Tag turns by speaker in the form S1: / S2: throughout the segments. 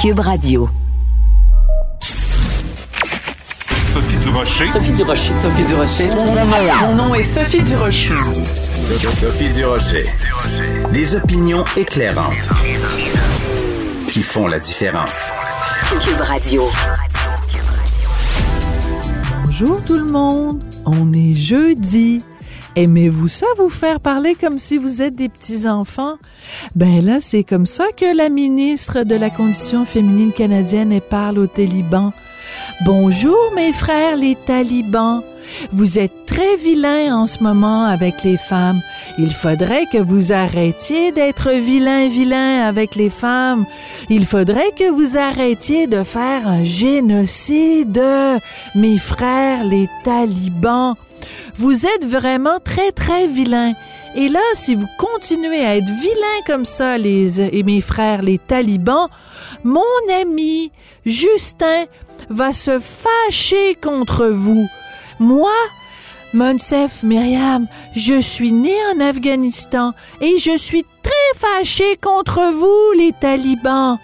S1: Cube Radio.
S2: Sophie Durocher.
S3: Sophie Durocher. Sophie Durocher.
S4: Mon nom est Sophie Durocher.
S5: Sophie Durocher. Des opinions éclairantes qui font la différence.
S1: Cube Radio.
S6: Bonjour tout le monde, on est jeudi. Aimez-vous ça vous faire parler comme si vous êtes des petits-enfants? Ben là, c'est comme ça que la ministre de la Condition féminine canadienne parle aux talibans. Bonjour mes frères les talibans. Vous êtes très vilains en ce moment avec les femmes. Il faudrait que vous arrêtiez d'être vilains vilains avec les femmes. Il faudrait que vous arrêtiez de faire un génocide. Mes frères les talibans. Vous êtes vraiment très très vilains. Et là, si vous continuez à être vilains comme ça, les et mes frères les talibans, mon ami Justin va se fâcher contre vous. Moi, Monsef Myriam, je suis né en Afghanistan et je suis très fâché contre vous, les talibans.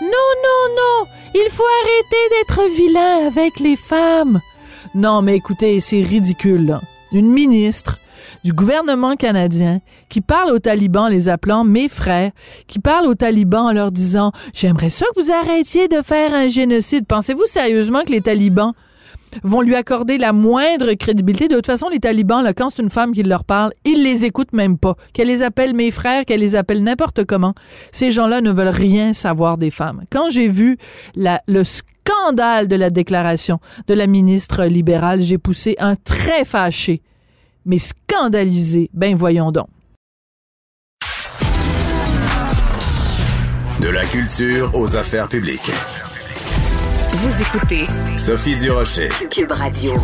S6: Non, non, non, il faut arrêter d'être vilain avec les femmes. Non, mais écoutez, c'est ridicule. Là. Une ministre du gouvernement canadien qui parle aux talibans les appelant mes frères, qui parle aux talibans en leur disant j'aimerais ça que vous arrêtiez de faire un génocide. Pensez-vous sérieusement que les talibans vont lui accorder la moindre crédibilité. De toute façon, les talibans, quand c'est une femme qui leur parle, ils les écoutent même pas. Qu'elle les appelle mes frères, qu'elle les appelle n'importe comment. Ces gens-là ne veulent rien savoir des femmes. Quand j'ai vu le scandale de la déclaration de la ministre libérale, j'ai poussé un très fâché mais scandalisé. Ben voyons donc.
S5: De la culture aux affaires publiques.
S1: Vous écoutez
S5: Sophie Durocher.
S1: Cube Radio.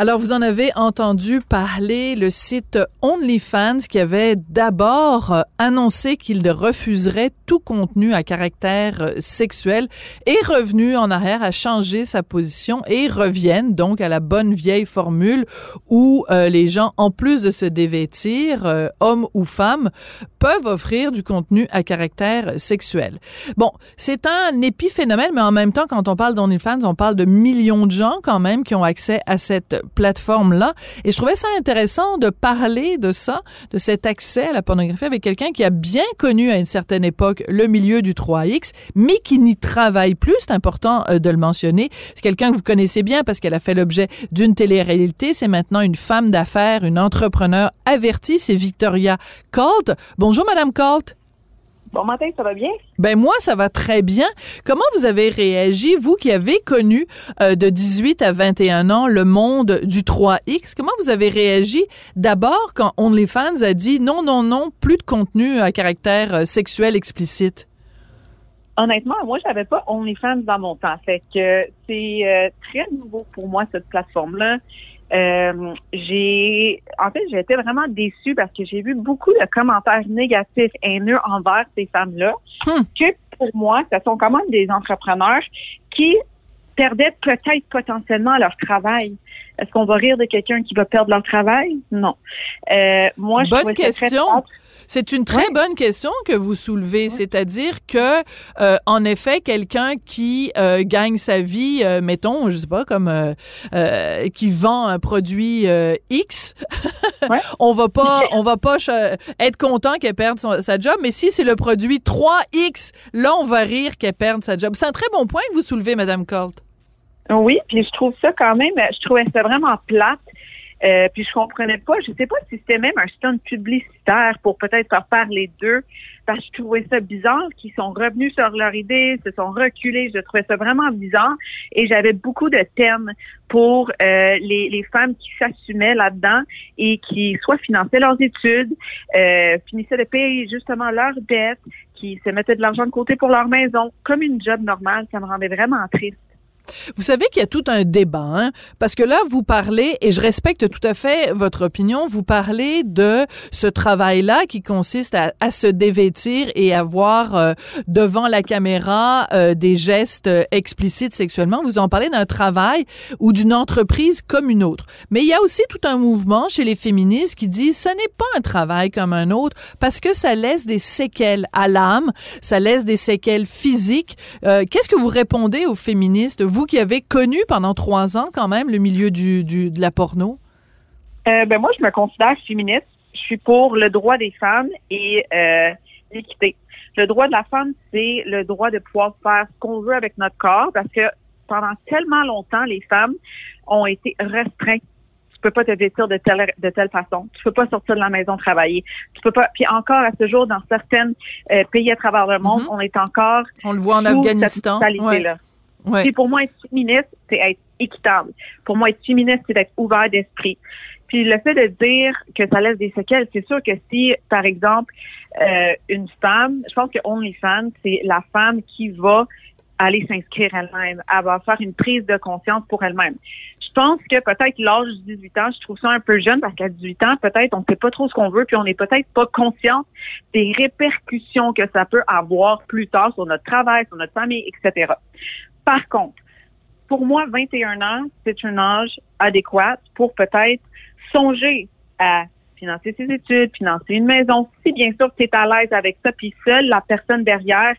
S6: Alors, vous en avez entendu parler, le site OnlyFans qui avait d'abord euh, annoncé qu'il refuserait tout contenu à caractère euh, sexuel est revenu en arrière, a changé sa position et reviennent donc à la bonne vieille formule où euh, les gens, en plus de se dévêtir, hommes ou femmes, peuvent offrir du contenu à caractère sexuel. Bon, c'est un épiphénomène, mais en même temps, quand on parle d'OnlyFans, on parle de millions de gens quand même qui ont accès à cette plateforme-là. Et je trouvais ça intéressant de parler de ça, de cet accès à la pornographie avec quelqu'un qui a bien connu à une certaine époque le milieu du 3X, mais qui n'y travaille plus. C'est important euh, de le mentionner. C'est quelqu'un que vous connaissez bien parce qu'elle a fait l'objet d'une télé-réalité. C'est maintenant une femme d'affaires, une entrepreneur avertie. C'est Victoria Colt. Bonjour, Madame Colt.
S7: Bon matin, ça va bien?
S6: Ben moi, ça va très bien. Comment vous avez réagi, vous qui avez connu euh, de 18 à 21 ans le monde du 3X? Comment vous avez réagi d'abord quand OnlyFans a dit non, non, non, plus de contenu à caractère euh, sexuel explicite?
S7: Honnêtement, moi, j'avais pas OnlyFans dans mon temps. Fait que c'est euh, très nouveau pour moi, cette plateforme-là. Euh, j'ai en fait j'ai été vraiment déçue parce que j'ai vu beaucoup de commentaires négatifs haineux envers ces femmes-là
S6: Hmm.
S7: que pour moi ce sont quand même des entrepreneurs qui perdaient peut-être potentiellement leur travail. Est-ce qu'on va rire de quelqu'un qui va perdre leur travail? Non. Euh, moi je
S6: Bonne question. C'est une très bonne question que vous soulevez, c'est-à-dire que, euh, en effet, quelqu'un qui euh, gagne sa vie, euh, mettons, je sais pas, comme euh, euh, qui vend un produit X, on va pas, on va pas être content qu'elle perde son- sa job, mais si c'est le produit 3X, là, on va rire qu'elle perde sa job. C'est un très bon point que vous soulevez, Madame Colt.
S7: Oui, puis je trouve ça quand même, je trouvais ça vraiment plate. Euh, puis je comprenais pas, je sais pas si c'était même un stunt publicitaire pour peut-être faire les deux, parce que je trouvais ça bizarre qu'ils sont revenus sur leur idée, se sont reculés, je trouvais ça vraiment bizarre et j'avais beaucoup de thèmes pour euh, les, les femmes qui s'assumaient là-dedans et qui soit finançaient leurs études, euh, finissaient de payer justement leurs dettes, qui se mettaient de l'argent de côté pour leur maison, comme une job normale, ça me rendait vraiment triste.
S6: Vous savez qu'il y a tout un débat, hein, parce que là, vous parlez, et je respecte tout à fait votre opinion, vous parlez de ce travail-là qui consiste à, à, se dévêtir et avoir euh, devant la caméra euh, des gestes explicites sexuellement. Vous en parlez d'un travail ou d'une entreprise comme une autre. Mais il y a aussi tout un mouvement chez les féministes qui dit ce n'est pas un travail comme un autre parce que ça laisse des séquelles à l'âme, ça laisse des séquelles physiques. Euh, Qu'est-ce que vous répondez aux féministes, qui avez connu pendant trois ans quand même le milieu du, du de la porno?
S7: Euh, ben moi, je me considère féministe. Je suis pour le droit des femmes et euh, l'équité. Le droit de la femme, c'est le droit de pouvoir faire ce qu'on veut avec notre corps parce que pendant tellement longtemps, les femmes ont été restreintes tu peux pas te vêtir de telle de telle façon. Tu peux pas sortir de la maison travailler. Tu peux pas. Puis encore à ce jour, dans certains euh, pays à travers le monde,
S6: Mhm.
S7: on est encore.
S6: On le voit en Afghanistan.
S7: Cette
S6: Ouais.
S7: là
S6: Ouais.
S7: Pour moi, être féministe, c'est être équitable. Pour moi, être féministe, c'est être ouvert d'esprit. Puis le fait de dire que ça laisse des séquelles, c'est sûr que si, par exemple, euh, une femme, je pense que OnlyFans, c'est la femme qui va aller s'inscrire elle-même, elle va faire une prise de conscience pour elle-même. Je pense que peut-être l'âge de 18 ans, je trouve ça un peu jeune parce qu'à 18 ans, peut-être on ne sait pas trop ce qu'on veut, puis on n'est peut-être pas conscient des répercussions que ça peut avoir plus tard sur notre travail, sur notre famille, etc. Par contre, pour moi, 21 ans, c'est un âge adéquat pour peut-être songer à financer ses études, financer une maison, si bien sûr tu es à l'aise avec ça, puis seule la personne derrière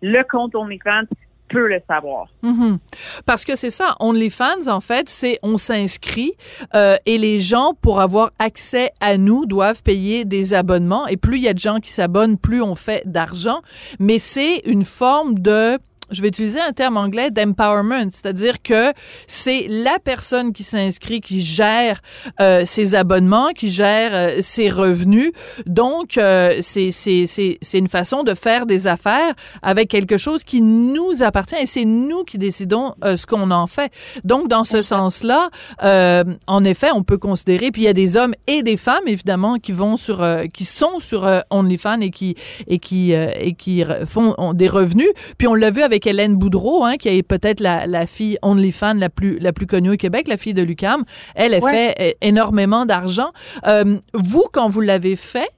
S7: le compte OnlyFans peut le savoir.
S6: Mhm. Parce que c'est ça, OnlyFans, en fait, c'est on s'inscrit euh, et les gens, pour avoir accès à nous, doivent payer des abonnements. Et plus il y a de gens qui s'abonnent, plus on fait d'argent. Mais c'est une forme de je vais utiliser un terme anglais d'empowerment, c'est-à-dire que c'est la personne qui s'inscrit qui gère euh, ses abonnements, qui gère euh, ses revenus. Donc, euh, c'est c'est c'est c'est une façon de faire des affaires avec quelque chose qui nous appartient et c'est nous qui décidons euh, ce qu'on en fait. Donc, dans ce sens-là, euh, en effet, on peut considérer. Puis il y a des hommes et des femmes évidemment qui vont sur, euh, qui sont sur OnlyFans et qui et qui euh, et qui font ont des revenus. Puis on l'a vu avec Hélène Boudreau, hein, qui est peut-être la, la fille OnlyFans la plus la plus connue au Québec, la fille de Lucam. Elle a
S7: Ouais.
S6: fait euh, énormément d'argent. Euh, vous, quand vous l'avez fait,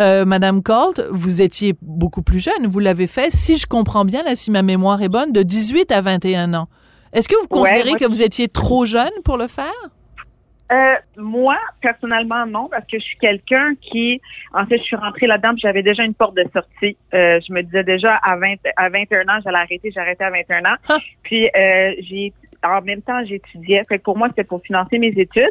S6: euh, Madame Colt, vous étiez beaucoup plus jeune. Vous l'avez fait, si je comprends bien, là, si ma mémoire est bonne, de 18 à 21 ans. Est-ce que vous
S7: Ouais,
S6: considérez
S7: moi,
S6: que vous étiez trop jeune pour le faire?
S7: Euh, moi, personnellement, non, parce que je suis quelqu'un qui, en fait, je suis rentrée là-dedans, j'avais déjà une porte de sortie. Euh, je me disais déjà à 20, à 21 ans, j'allais arrêter, j'ai arrêté à 21 ans.
S6: Ah.
S7: Puis euh, j'ai, en même temps, j'étudiais. Fait que pour moi, c'était pour financer mes études.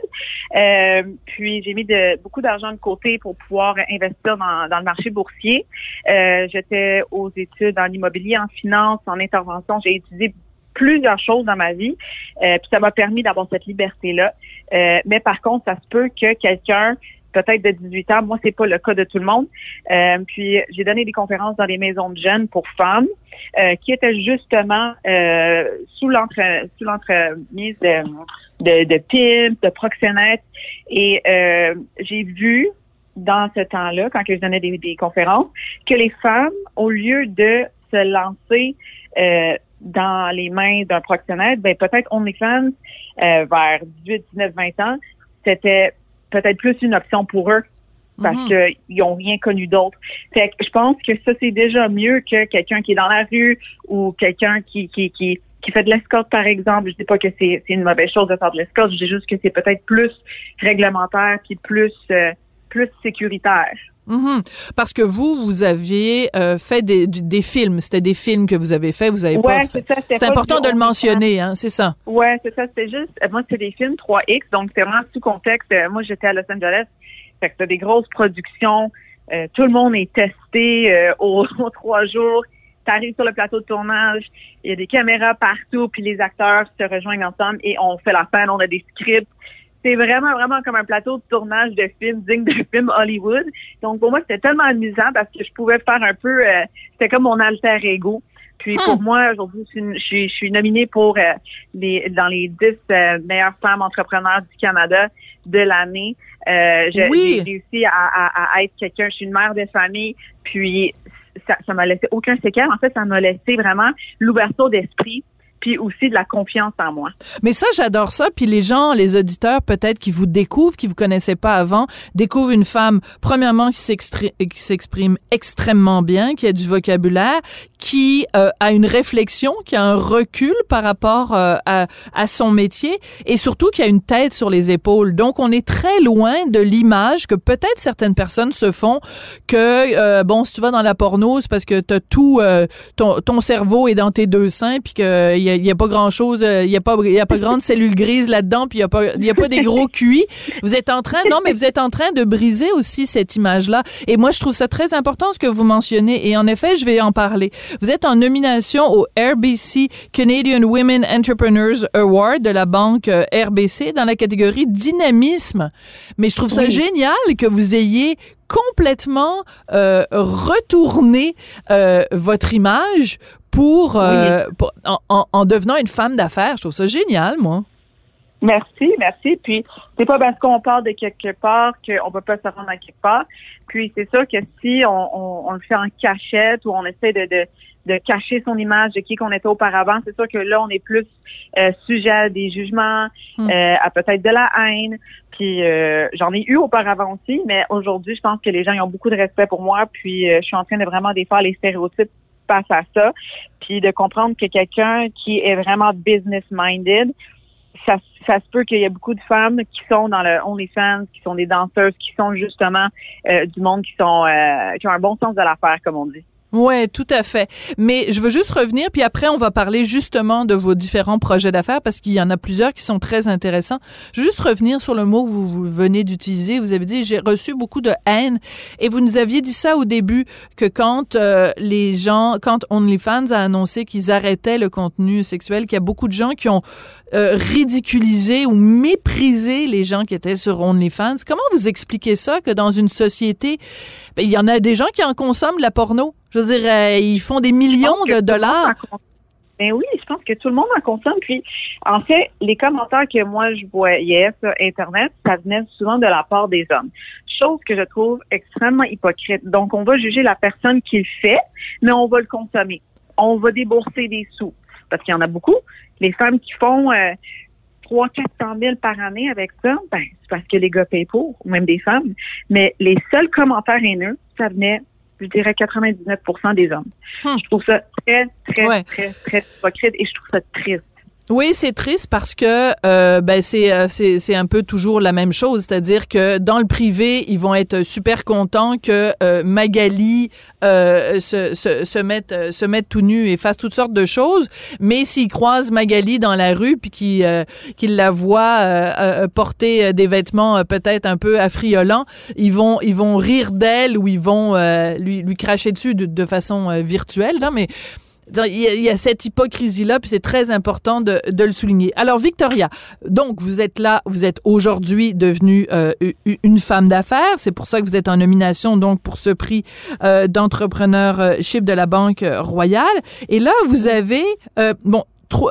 S7: Euh, puis j'ai mis de, beaucoup d'argent de côté pour pouvoir investir dans, dans le marché boursier. Euh, j'étais aux études en immobilier, en finance, en intervention. J'ai étudié plusieurs choses dans ma vie. Euh, puis ça m'a permis d'avoir cette liberté-là. Euh, mais par contre, ça se peut que quelqu'un, peut-être de 18 ans, moi, c'est pas le cas de tout le monde. Euh, puis j'ai donné des conférences dans les maisons de jeunes pour femmes euh, qui étaient justement euh, sous l'entre sous l'entremise de, de, de pimps, de proxénètes. Et euh, j'ai vu dans ce temps-là, quand je donnais des, des conférences, que les femmes, au lieu de se lancer euh, dans les mains d'un proxénète, ben peut-être OnlyFans euh, vers 18, 19, 20 ans, c'était peut-être plus une option pour eux parce
S6: Mhm.
S7: qu'ils n'ont rien connu d'autre. Fait que je pense que ça, c'est déjà mieux que quelqu'un qui est dans la rue ou quelqu'un qui, qui, qui, qui fait de l'escorte, par exemple. Je dis pas que c'est c'est une mauvaise chose de faire de l'escorte, je dis juste que c'est peut-être plus réglementaire puis plus, euh, plus sécuritaire.
S6: Mhm. Parce que vous, vous aviez euh, fait des, des films. C'était des films que vous avez fait. Vous avez pas fait.
S7: c'est
S6: important de le mentionner, hein, c'est ça.
S7: Ouais, c'est ça. C'était juste, moi, c'est des films 3X, donc c'est vraiment sous contexte. Euh, Moi, j'étais à Los Angeles. Fait que c'était des grosses productions. Euh, tout le monde est testé euh, aux, aux trois jours. T'arrives sur le plateau de tournage, il y a des caméras partout, puis les acteurs se rejoignent ensemble et on fait la fin, on a des scripts. C'est vraiment, vraiment comme un plateau de tournage de film digne de film Hollywood. Donc, pour moi, c'était tellement amusant parce que je pouvais faire un peu, euh, c'était comme mon alter ego. Puis pour moi, aujourd'hui, je suis, une- je suis, je suis nominée pour euh, les, dans les 10 euh, meilleures femmes entrepreneurs du Canada de l'année.
S6: Oui.
S7: J'ai réussi à, à- à être quelqu'un, je suis une mère de famille, puis ça, ça m'a laissé aucun séquel. En fait, ça m'a laissé vraiment l'ouverture d'esprit. Puis aussi de la confiance en moi.
S6: Mais ça, j'adore ça. Puis les gens, les auditeurs, peut-être qui vous découvrent, qui vous connaissaient pas avant, découvrent une femme, premièrement, qui s'exprime extrêmement bien, qui a du vocabulaire, qui euh, a une réflexion, qui a un recul par rapport euh, à, son métier et surtout qui a une tête sur les épaules. Donc, on est très loin de l'image que peut-être certaines personnes se font que, euh, bon, si tu vas dans la porno, c'est parce que t'as tout, ton, ton, cerveau est dans tes deux seins puis qu'il y a, y a, pas grand-chose, il y a pas, il y a pas grande cellule grise là-dedans puis il y a pas, il y a pas des gros cuits. Vous êtes en train, non, mais vous êtes en train de briser aussi cette image-là. Et moi, je trouve ça très important ce que vous mentionnez. Et en effet, je vais en parler. Vous êtes en nomination au RBC Canadian Women Entrepreneurs Award de la banque euh, RBC dans la catégorie dynamisme. Mais je trouve ça génial que vous ayez complètement euh, retourné euh, votre image pour, en, en, devenant une femme d'affaires. Je trouve ça génial, moi.
S7: Merci, merci. Puis c'est pas parce qu'on part de quelque part qu'on peut pas se rendre à quelque part. Puis c'est sûr que si on, on, le fait en cachette ou on essaie de, de, de cacher son image de qui qu'on était auparavant, c'est sûr que là on est plus euh, sujet à des jugements, hmm. euh, à peut-être de la haine. Puis euh, j'en ai eu auparavant aussi, mais aujourd'hui je pense que les gens ont beaucoup de respect pour moi. Puis je suis en train de vraiment défaire les stéréotypes face à ça, puis de comprendre que quelqu'un qui est vraiment business minded ça, ça se peut qu'il y ait beaucoup de femmes qui sont dans le OnlyFans, qui sont des danseuses, qui sont justement euh, du monde qui sont euh, qui ont un bon sens de l'affaire, comme on dit.
S6: Ouais, tout à fait. Mais je veux juste revenir, puis après on va parler justement de vos différents projets d'affaires parce qu'il y en a plusieurs qui sont très intéressants. Je veux juste revenir sur le mot que vous, venez d'utiliser. Vous avez dit j'ai reçu beaucoup de haine et vous nous aviez dit ça au début que quand euh, les gens, quand OnlyFans a annoncé qu'ils arrêtaient le contenu sexuel, qu'il y a beaucoup de gens qui ont euh, ridiculisé ou méprisé les gens qui étaient sur OnlyFans. Comment vous expliquez ça que dans une société, ben, il y en a des gens qui en consomment la porno? Je veux dire, euh, ils font des millions de dollars.
S7: Ben oui, je pense que tout le monde en consomme. Puis, en fait, les commentaires que moi je voyais sur Internet, ça venait souvent de la part des hommes. Chose que je trouve extrêmement hypocrite. Donc, on va juger la personne qui le fait, mais on va le consommer. On va débourser des sous. Parce qu'il y en a beaucoup. Les femmes qui font euh, 300 400 000 par année avec ça, ben, c'est parce que les gars payent pour, ou même des femmes. Mais les seuls commentaires haineux, ça venait je dirais 99% des hommes. Hmm. Je trouve ça très, très, très, très hypocrite et je trouve ça triste.
S6: Oui, c'est triste parce que euh, ben c'est euh, c'est c'est un peu toujours la même chose, c'est-à-dire que dans le privé, ils vont être super contents que euh, Magali euh, se, se se mette euh, se mette tout nu et fasse toutes sortes de choses, mais s'ils croisent Magali dans la rue puis qu'ils qu'ils la voient porter des vêtements peut-être un peu affriolants, ils vont ils vont rire d'elle ou ils vont lui lui cracher dessus de, de façon virtuelle, là, mais il y, a, cette hypocrisie-là, puis c'est très important de, de, le souligner. Alors, Victoria, donc, vous êtes là, vous êtes aujourd'hui devenue euh, une femme d'affaires. C'est pour ça que vous êtes en nomination, donc, pour ce prix euh, d'entrepreneurship de la Banque Royale. Et là, vous avez, euh, bon,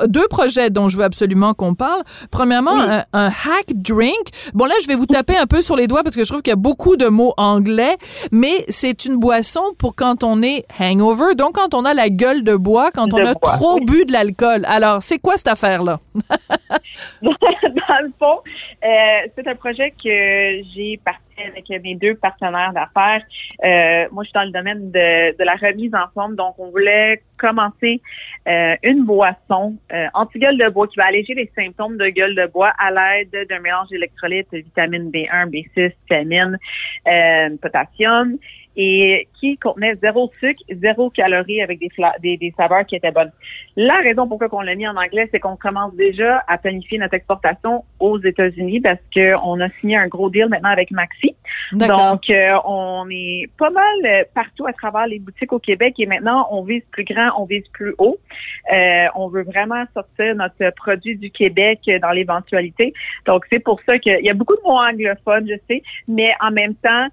S6: deux projets dont je veux absolument qu'on parle. Premièrement, un, hack drink. Bon, là, je vais vous taper un peu sur les doigts parce que je trouve qu'il y a beaucoup de mots anglais, mais c'est une boisson pour quand on est hangover, donc quand on a la gueule de bois, quand on a trop bu de l'alcool. Alors, c'est quoi cette affaire-là?
S7: Dans le fond, euh, c'est un projet que j'ai parti avec mes deux partenaires d'affaires. Euh, moi, je suis dans le domaine de, de, la remise en forme, donc on voulait commencer euh, une boisson euh, anti-gueule de bois qui va alléger les symptômes de gueule de bois à l'aide d'un mélange d'électrolytes, vitamine B1, B6, vitamine, euh, potassium et qui contenait zéro sucre, zéro calories avec des, des, des, saveurs qui étaient bonnes. La raison pourquoi on l'a mis en anglais, c'est qu'on commence déjà à planifier notre exportation aux États-Unis parce qu'on a signé un gros deal maintenant avec Maxi. Donc, euh, on est pas mal euh, partout à travers les boutiques au Québec et maintenant, on vise plus grand, on vise plus haut. Euh, on veut vraiment sortir notre produit du Québec dans l'éventualité. Donc, c'est pour ça qu'il y a beaucoup de mots anglophones, je sais, mais en même temps,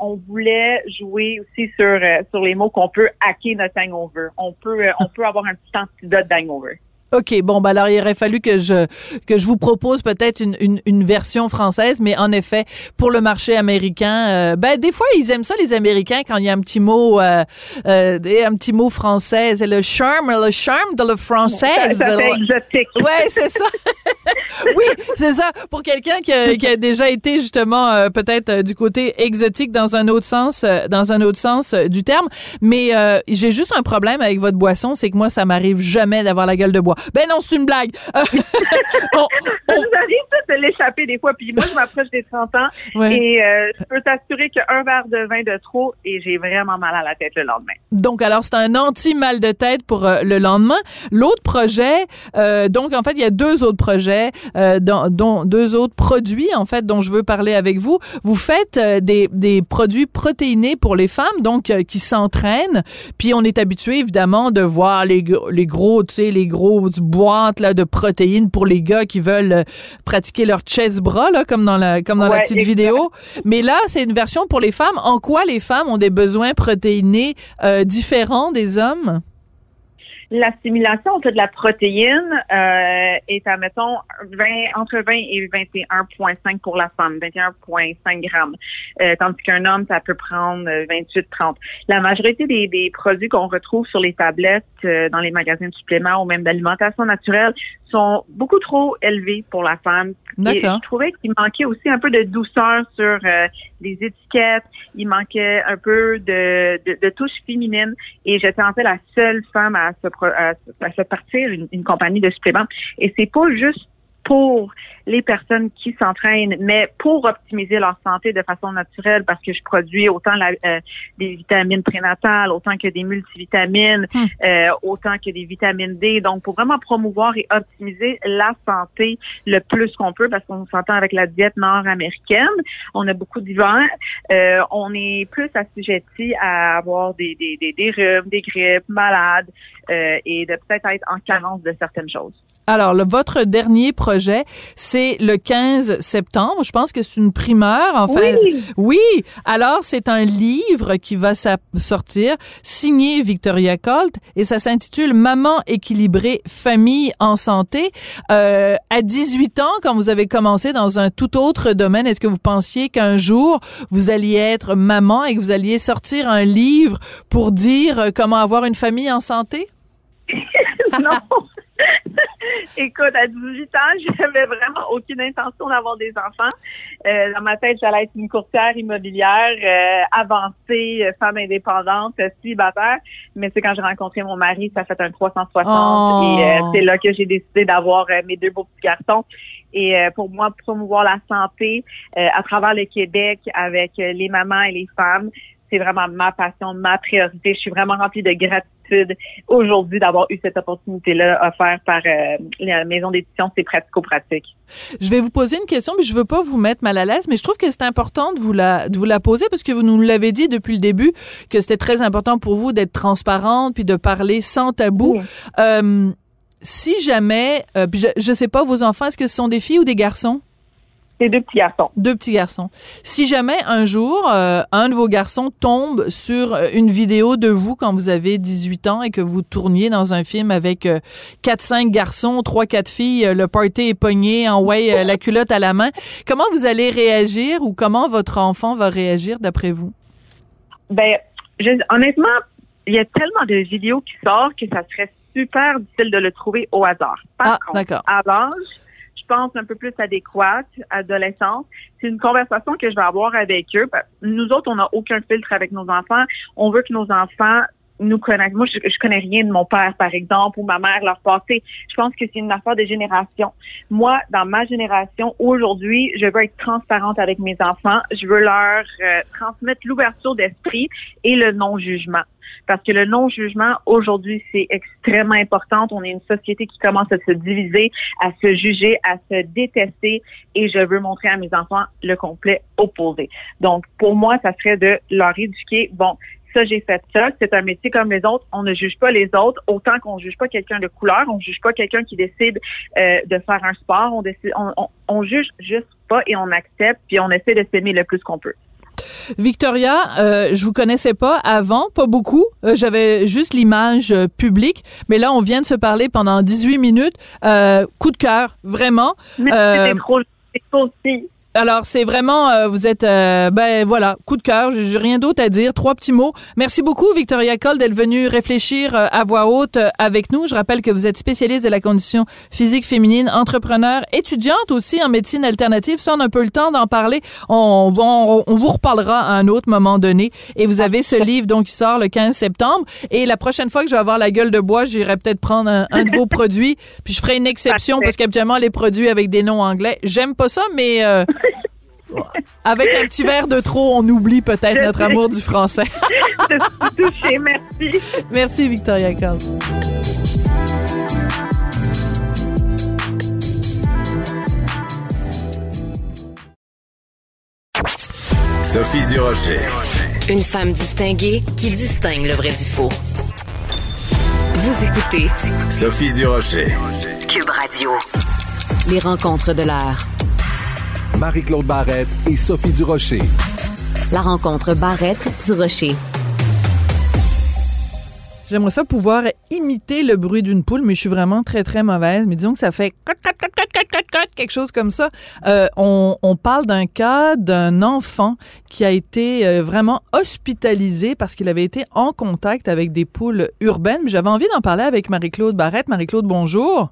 S7: on voulait jouer aussi sur euh, sur les mots qu'on peut hacker notre hangover. On peut euh, on peut avoir un petit antidote d'hangover.
S6: OK, bon, ben alors il aurait fallu que je que je vous propose peut-être une, une, une, version française, mais en effet, pour le marché américain, euh, ben des fois ils aiment ça les Américains quand il y a un petit mot euh, euh, un petit mot français, c'est le charme, le charme de le français.
S7: Ça, fait exotique.
S6: Ouais, c'est ça. oui, c'est ça. Pour quelqu'un qui, a, qui a déjà été justement euh, peut-être euh, du côté exotique dans un autre sens, dans un autre sens du terme, mais j'ai juste un problème avec votre boisson, c'est que moi ça m'arrive jamais d'avoir la gueule de bois. Ben non, c'est une blague.
S7: on, on... Ça nous arrive de l'échapper des fois. Puis moi, je m'approche des 30 ans et euh, je peux t'assurer qu'un verre de vin de trop et j'ai vraiment mal à la tête le lendemain.
S6: Donc, alors, c'est un anti-mal de tête pour euh, le lendemain. L'autre projet, euh, donc, en fait, il y a deux autres projets, dont, dont, deux autres produits, en fait, dont je veux parler avec vous. Vous faites des, des produits protéinés pour les femmes, donc, qui s'entraînent. Puis, on est habitué, évidemment, de voir les, les gros, tu sais, les gros boîtes là, de protéines pour les gars qui veulent euh, pratiquer leur chest bras, là, comme dans la, comme dans la petite vidéo. Mais là, c'est une version pour les femmes. En quoi les femmes ont des besoins protéinés euh, différents des hommes?
S7: L'assimilation de la protéine euh, est à, mettons, 20, entre 20 et 21,5 pour la femme, 21,5 grammes. Euh, tandis qu'un homme, ça peut prendre 28-30. La majorité des, des produits qu'on retrouve sur les tablettes euh, dans les magasins de suppléments ou même d'alimentation naturelle sont beaucoup trop élevés pour la femme. Et je trouvais qu'il manquait aussi un peu de douceur sur euh, les étiquettes. Il manquait un peu de, de, de touche féminine. Et j'étais en fait la seule femme à se, à, se partir une, une compagnie de suppléments. Et c'est pas juste pour les personnes qui s'entraînent, mais pour optimiser leur santé de façon naturelle, parce que je produis autant la, euh, des vitamines prénatales, autant que des multivitamines, hmm. euh, autant que des vitamines D. Donc, pour vraiment promouvoir et optimiser la santé le plus qu'on peut, parce qu'on s'entend avec la diète nord-américaine, on a beaucoup d'hiver, euh, on est plus assujetti à avoir des, des, des, des rhumes, des grippes, malades, et de peut-être être en carence de certaines choses.
S6: Alors, le, votre dernier projet, c'est le 15 septembre. Je pense que c'est une primeur, en fait.
S7: Oui.
S6: oui. Alors, c'est un livre qui va sortir, signé Victoria Colt, et ça s'intitule Maman équilibrée, famille en santé. Euh, à 18 ans, quand vous avez commencé dans un tout autre domaine, est-ce que vous pensiez qu'un jour, vous alliez être maman et que vous alliez sortir un livre pour dire comment avoir une famille en santé?
S7: non. Écoute, à 18 ans, j'avais vraiment aucune intention d'avoir des enfants. Euh, dans ma tête, j'allais être une courtière immobilière euh, avancée, euh, femme indépendante, célibataire. Mais c'est quand j'ai rencontré mon mari, ça fait un 360 et c'est là que j'ai décidé d'avoir mes deux beaux petits garçons. Et pour moi, promouvoir la santé à travers le Québec avec les mamans et les femmes, c'est vraiment ma passion, ma priorité. Je suis vraiment remplie de gratitude aujourd'hui d'avoir eu cette opportunité-là offerte par euh, la maison d'édition C'est pratico-pratique.
S6: Je vais vous poser une question, mais je veux pas vous mettre mal à l'aise, mais je trouve que c'est important de vous la de vous la poser parce que vous nous l'avez dit depuis le début que c'était très important pour vous d'être transparente puis de parler sans tabou. Euh, si jamais, euh, je, je sais pas, vos enfants, est-ce que ce sont des filles ou des garçons?
S7: Deux petits garçons.
S6: Deux petits garçons. Si jamais un jour, euh, un de vos garçons tombe sur euh, une vidéo de vous quand vous avez 18 ans et que vous tourniez dans un film avec euh, quatre, 4-5 garçons, 3-4 filles, le party est pogné, en way, la culotte à la main, comment vous allez réagir ou comment votre enfant va réagir d'après vous?
S7: Ben, honnêtement, il y a tellement de vidéos qui sortent que ça serait super difficile de le trouver au hasard.
S6: Par ah, d'accord.
S7: à l'âge, un peu plus adéquate, adolescente, c'est une conversation que je vais avoir avec eux. Nous autres, on n'a aucun filtre avec nos enfants. On veut que nos enfants nous connaissent. Moi, je, je, connais rien de mon père, par exemple, ou ma mère, leur passé. Je pense que c'est une affaire de génération. Moi, dans ma génération, aujourd'hui, je veux être transparente avec mes enfants. Je veux leur euh, transmettre l'ouverture d'esprit et le non-jugement parce que le non-jugement, aujourd'hui, c'est extrêmement important. On est une société qui commence à se diviser, à se juger, à se détester, et je veux montrer à mes enfants le complet opposé. Donc, pour moi, ça serait de leur éduquer, bon, ça, j'ai fait ça, c'est un métier comme les autres, on ne juge pas les autres, autant qu'on juge pas quelqu'un de couleur, on juge pas quelqu'un qui décide euh, de faire un sport, on, décide, on, on juge juste pas et on accepte, puis on essaie de s'aimer le plus qu'on peut.
S6: Victoria, euh, je vous connaissais pas avant, pas beaucoup. Euh, J'avais juste l'image euh, publique, mais là, on vient de se parler pendant 18 minutes. Euh, coup de cœur, vraiment.
S7: Trop aussi.
S6: Alors, c'est vraiment, euh, vous êtes, euh, ben voilà, coup de cœur, j'ai rien d'autre à dire. Trois petits mots. Merci beaucoup, Victoria Cole, d'être venue réfléchir euh, à voix haute euh, avec nous. Je rappelle que vous êtes spécialiste de la condition physique féminine, entrepreneur, étudiante aussi en médecine alternative. Ça, on a un peu le temps d'en parler. On, on, on vous reparlera à un autre moment donné. Et vous avez ce livre, donc, qui sort le 15 septembre. Et la prochaine fois que je vais avoir la gueule de bois, j'irai peut-être prendre un, un de vos produits. Puis je ferai une exception parce qu'habituellement, les produits avec des noms anglais, j'aime pas ça, mais... avec un petit verre de trop, on oublie peut-être notre amour du français.
S7: Je suis touchée, merci.
S6: Merci, Victoria Cole.
S5: Sophie Durocher.
S1: Une femme distinguée qui distingue le vrai du faux. Vous écoutez
S5: Sophie Durocher.
S1: Cube Radio. Les rencontres de l'heure.
S3: Marie-Claude Barrette et Sophie Durocher.
S1: La rencontre Barrette du Rocher.
S6: J'aimerais ça pouvoir imiter le bruit d'une poule, mais je suis vraiment très, très mauvaise. Mais disons que ça fait cote, cote, cote, cote, cote, cote, cote, quelque chose comme ça. Euh, on, on parle d'un cas d'un enfant qui a été euh, vraiment hospitalisé parce qu'il avait été en contact avec des poules urbaines. J'avais envie d'en parler avec Marie-Claude Barrette. Marie-Claude, bonjour.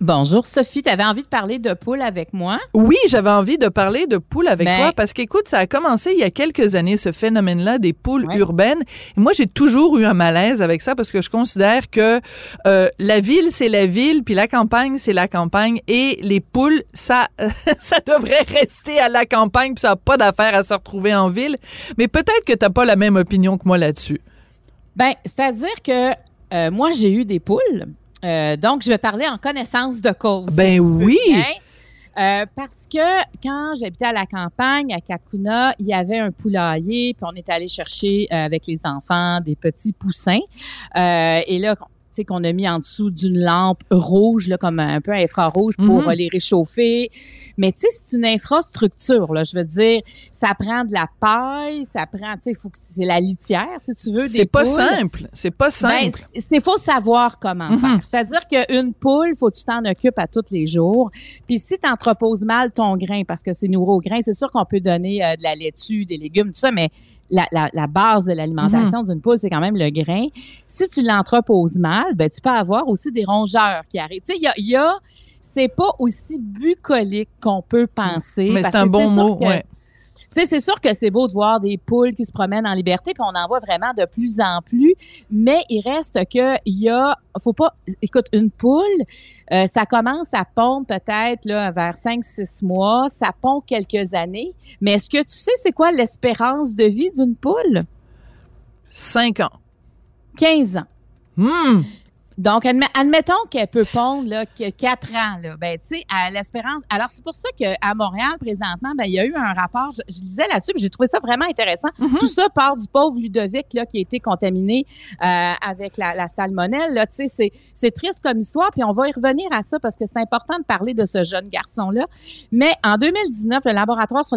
S8: Bonjour Sophie, tu avais envie de parler de poules avec moi?
S6: Oui, j'avais envie de parler de poules avec
S8: Ben-
S6: toi parce qu'écoute, ça a commencé il y a quelques années, ce phénomène-là des poules
S8: Ouais.
S6: urbaines. Et moi, j'ai toujours eu un malaise avec ça parce que je considère que euh, la ville, c'est la ville, puis la campagne, c'est la campagne. Et les poules, ça, ça devrait rester à la campagne, puis ça n'a pas d'affaire à se retrouver en ville. Mais peut-être que tu n'as pas la même opinion que moi là-dessus.
S8: Ben, c'est-à-dire que euh, moi, j'ai eu des poules. Euh, donc, je vais parler en connaissance de cause.
S6: Ben
S8: si
S6: oui.
S8: Euh, parce que quand j'habitais à la campagne, à Kakuna, il y avait un poulailler, puis on est allé chercher euh, avec les enfants des petits poussins. Euh, et là, qu'on a mis en dessous d'une lampe rouge, là, comme un peu infrarouge pour
S6: Mhm.
S8: euh, les réchauffer. Mais tu sais, c'est une infrastructure, là. Je veux dire, ça prend de la paille, ça prend, tu sais, faut que c'est la litière, si tu veux. des
S6: C'est pas simple. C'est pas
S8: Ben,
S6: simple.
S8: c'est- c'est faut savoir comment
S6: Mhm.
S8: faire. C'est-à-dire qu'une poule, faut que tu t'en occupes à tous les jours. Puis si tu entreposes mal ton grain, parce que c'est nourri au grain, c'est sûr qu'on peut donner euh, de la laitue, des légumes, tout ça, mais la, la, la base de l'alimentation d'une poule, c'est quand même le grain. Si tu l'entreposes mal, ben tu peux avoir aussi des rongeurs qui arrivent. Tu sais, il y a, il y a c'est pas aussi bucolique qu'on peut penser.
S6: Mais c'est un bon mot,
S8: que-
S6: ouais.
S8: Tu sais, c'est sûr que c'est beau de voir des poules qui se promènent en liberté, puis on en voit vraiment de plus en plus. Mais il reste que il y a, faut pas, écoute, une poule, euh, ça commence à pondre peut-être là vers 5-6 mois, ça pond quelques années. Mais est-ce que tu sais c'est quoi l'espérance de vie d'une poule?
S6: Cinq ans.
S8: 15 ans.
S6: Hmm.
S8: Donc, admet- admettons qu'elle peut pondre là, que 4 ans. Là, ben, tu sais, à l'espérance. Alors, c'est pour ça qu'à Montréal, présentement, ben, il y a eu un rapport. Je, je lisais là-dessus, puis j'ai trouvé ça vraiment intéressant. Tout ça part du pauvre Ludovic là, qui a été contaminé euh, avec la, la salmonelle. Tu sais, c'est, triste comme histoire, puis on va y revenir à ça parce que c'est important de parler de ce jeune garçon-là. Mais en 2019, le laboratoire sur,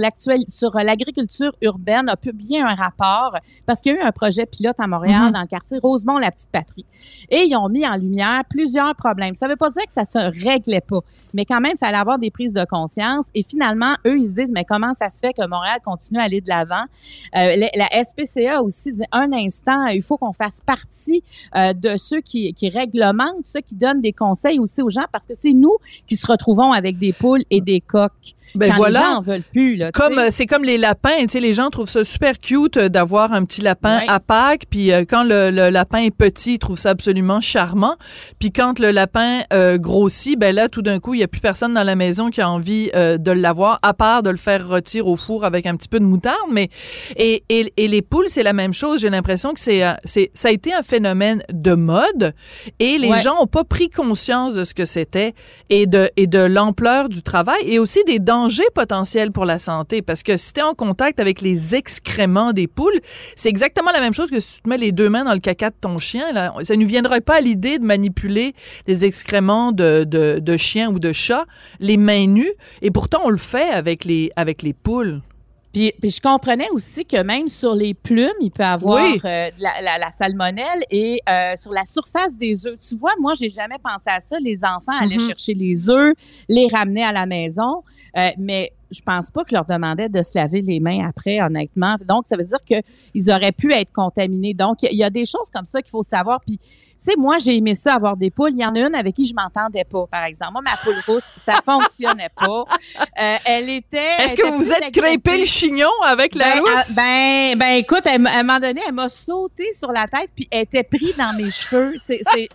S8: l'agriculture urbaine a publié un rapport parce qu'il y a eu un projet pilote à Montréal
S6: Mhm.
S8: dans le quartier Rosemont, la petite patrie. Et ils ont mis en lumière plusieurs problèmes. Ça veut pas dire que ça se réglait pas, mais quand même, il fallait avoir des prises de conscience. Et finalement, eux, ils se disent, mais comment ça se fait que Montréal continue à aller de l'avant? Euh, la, SPCA aussi dit, un instant, il faut qu'on fasse partie euh, de ceux qui, qui réglementent, ceux qui donnent des conseils aussi aux gens, parce que c'est nous qui se retrouvons avec des poules et des coques.
S6: Ben
S8: quand
S6: voilà.
S8: les gens en veulent plus, là.
S6: Comme euh, c'est comme les lapins, tu sais, les gens trouvent ça super cute euh, d'avoir un petit lapin à Pâques, puis euh, quand le, le lapin est petit, ils trouvent ça absolument charmant. Puis quand le lapin euh, grossit, ben là tout d'un coup, il y a plus personne dans la maison qui a envie euh, de l'avoir à part de le faire rôtir au four avec un petit peu de moutarde, mais et, et, et les poules, c'est la même chose, j'ai l'impression que c'est euh, c'est ça a été un phénomène de mode et les
S8: Ouais.
S6: gens ont pas pris conscience de ce que c'était et de et de l'ampleur du travail et aussi des dangers potentiels pour la santé parce que si tu es en contact avec les excréments des poules, c'est exactement la même chose que si tu te mets les deux mains dans le caca de ton chien là, ça ne viendrait pas à l'idée de manipuler des excréments de, de, de chiens ou de chats les mains nues et pourtant on le fait avec les avec les poules.
S8: Puis, puis je comprenais aussi que même sur les plumes, il peut avoir
S6: Oui.
S8: euh, la, la- la salmonelle et euh, sur la surface des œufs. Tu vois, moi, j'ai jamais pensé à ça. Les enfants allaient
S6: Mhm.
S8: chercher les œufs, les ramener à la maison, euh, mais je pense pas que je leur demandais de se laver les mains après, honnêtement. Donc, ça veut dire qu'ils auraient pu être contaminés. Donc, il y a des choses comme ça qu'il faut savoir. Puis, tu sais, moi, j'ai aimé ça avoir des poules. Il y en a une avec qui je m'entendais pas, par exemple. Moi, ma poule rousse, ça fonctionnait pas. Euh, elle était.
S6: Est-ce que vous êtes crêpé le chignon avec la
S8: Ben,
S6: rousse?
S8: ah, ben, ben, écoute, elle à un moment donné, elle m'a sauté sur la tête puis elle était prise dans mes cheveux.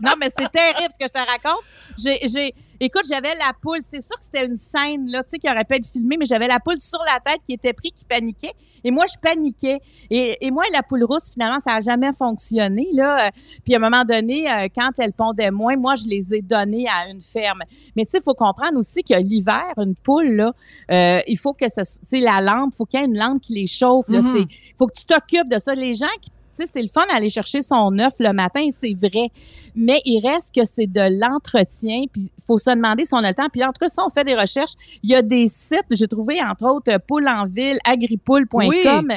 S8: Non, mais c'est terrible ce que je te raconte. J'ai, écoute, j'avais la poule. C'est sûr que c'était une scène, là, tu sais, qui aurait pu être filmée, mais j'avais la poule sur la tête qui était prise, qui paniquait. Et moi, je paniquais. Et, et moi, la poule rousse, finalement, ça a jamais fonctionné, là. Euh, Puis à un moment donné, euh, quand elle pondait moins, moi, je les ai données à une ferme. Mais tu sais, il faut comprendre aussi que l'hiver, une poule, là, euh, il faut que ça, sais, la lampe, faut qu'il y ait une lampe qui les chauffe. Là, c'est, faut que tu t'occupes de ça. Les gens qui c'est le fun d'aller chercher son œuf le matin, c'est vrai. Mais il reste que c'est de l'entretien, puis il faut se demander si on a le temps. Puis en tout cas, si on fait des recherches, il y a des sites, j'ai trouvé entre autres euh, Poule en ville, agripoule.com.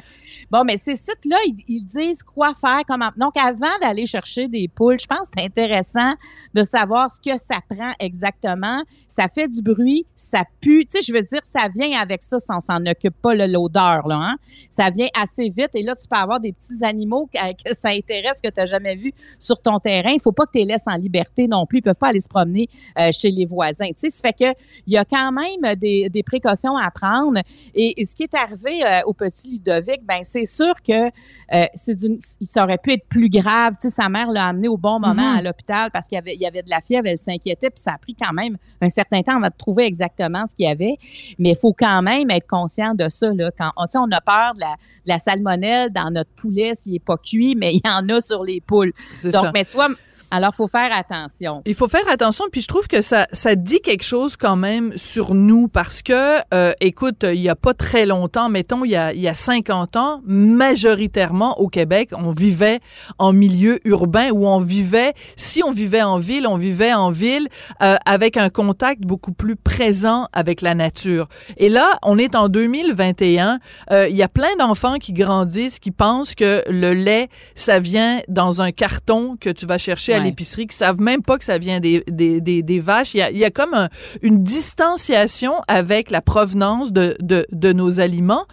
S8: Bon, mais ces sites-là, ils, ils disent quoi faire, comment. Donc, avant d'aller chercher des poules, je pense que c'est intéressant de savoir ce que ça prend exactement. Ça fait du bruit, ça pue. Tu sais, je veux dire, ça vient avec ça, ça, on s'en occupe pas, l'odeur, là, hein. Ça vient assez vite et là, tu peux avoir des petits animaux que, que ça intéresse que tu n'as jamais vu sur ton terrain. Il faut pas que tu les laisses en liberté non plus. Ils peuvent pas aller se promener euh, chez les voisins. Tu sais, ça fait que il y a quand même des, des précautions à prendre. Et, et ce qui est arrivé euh, au petit Ludovic, ben c'est sûr que euh, c'est ça aurait pu être plus grave. Tu sais, sa mère l'a amené au bon moment
S6: Mhm.
S8: à l'hôpital parce qu'il y avait, il y avait de la fièvre, elle s'inquiétait, puis ça a pris quand même un certain temps avant de trouver exactement ce qu'il y avait. Mais il faut quand même être conscient de ça. Là. Quand, on, tu sais, on a peur de la, de la salmonelle dans notre poulet s'il n'est pas cuit, mais il y en a sur les poules. Donc,
S6: ça.
S8: mais tu vois, alors faut faire attention.
S6: Il faut faire attention, puis je trouve que ça, ça dit quelque chose quand même sur nous parce que, euh, écoute, il y a pas très longtemps, mettons, il y a, il y a 50 ans, majoritairement au Québec, on vivait en milieu urbain où on vivait, si on vivait en ville, on vivait en ville euh, avec un contact beaucoup plus présent avec la nature. Et là, on est en 2021, euh, il y a plein d'enfants qui grandissent, qui pensent que le lait, ça vient dans un carton que tu vas chercher à L'épicerie, qui savent même pas que ça vient des, des, des, vaches. Il y a, comme un- une distanciation avec la provenance de, de, de nos aliments.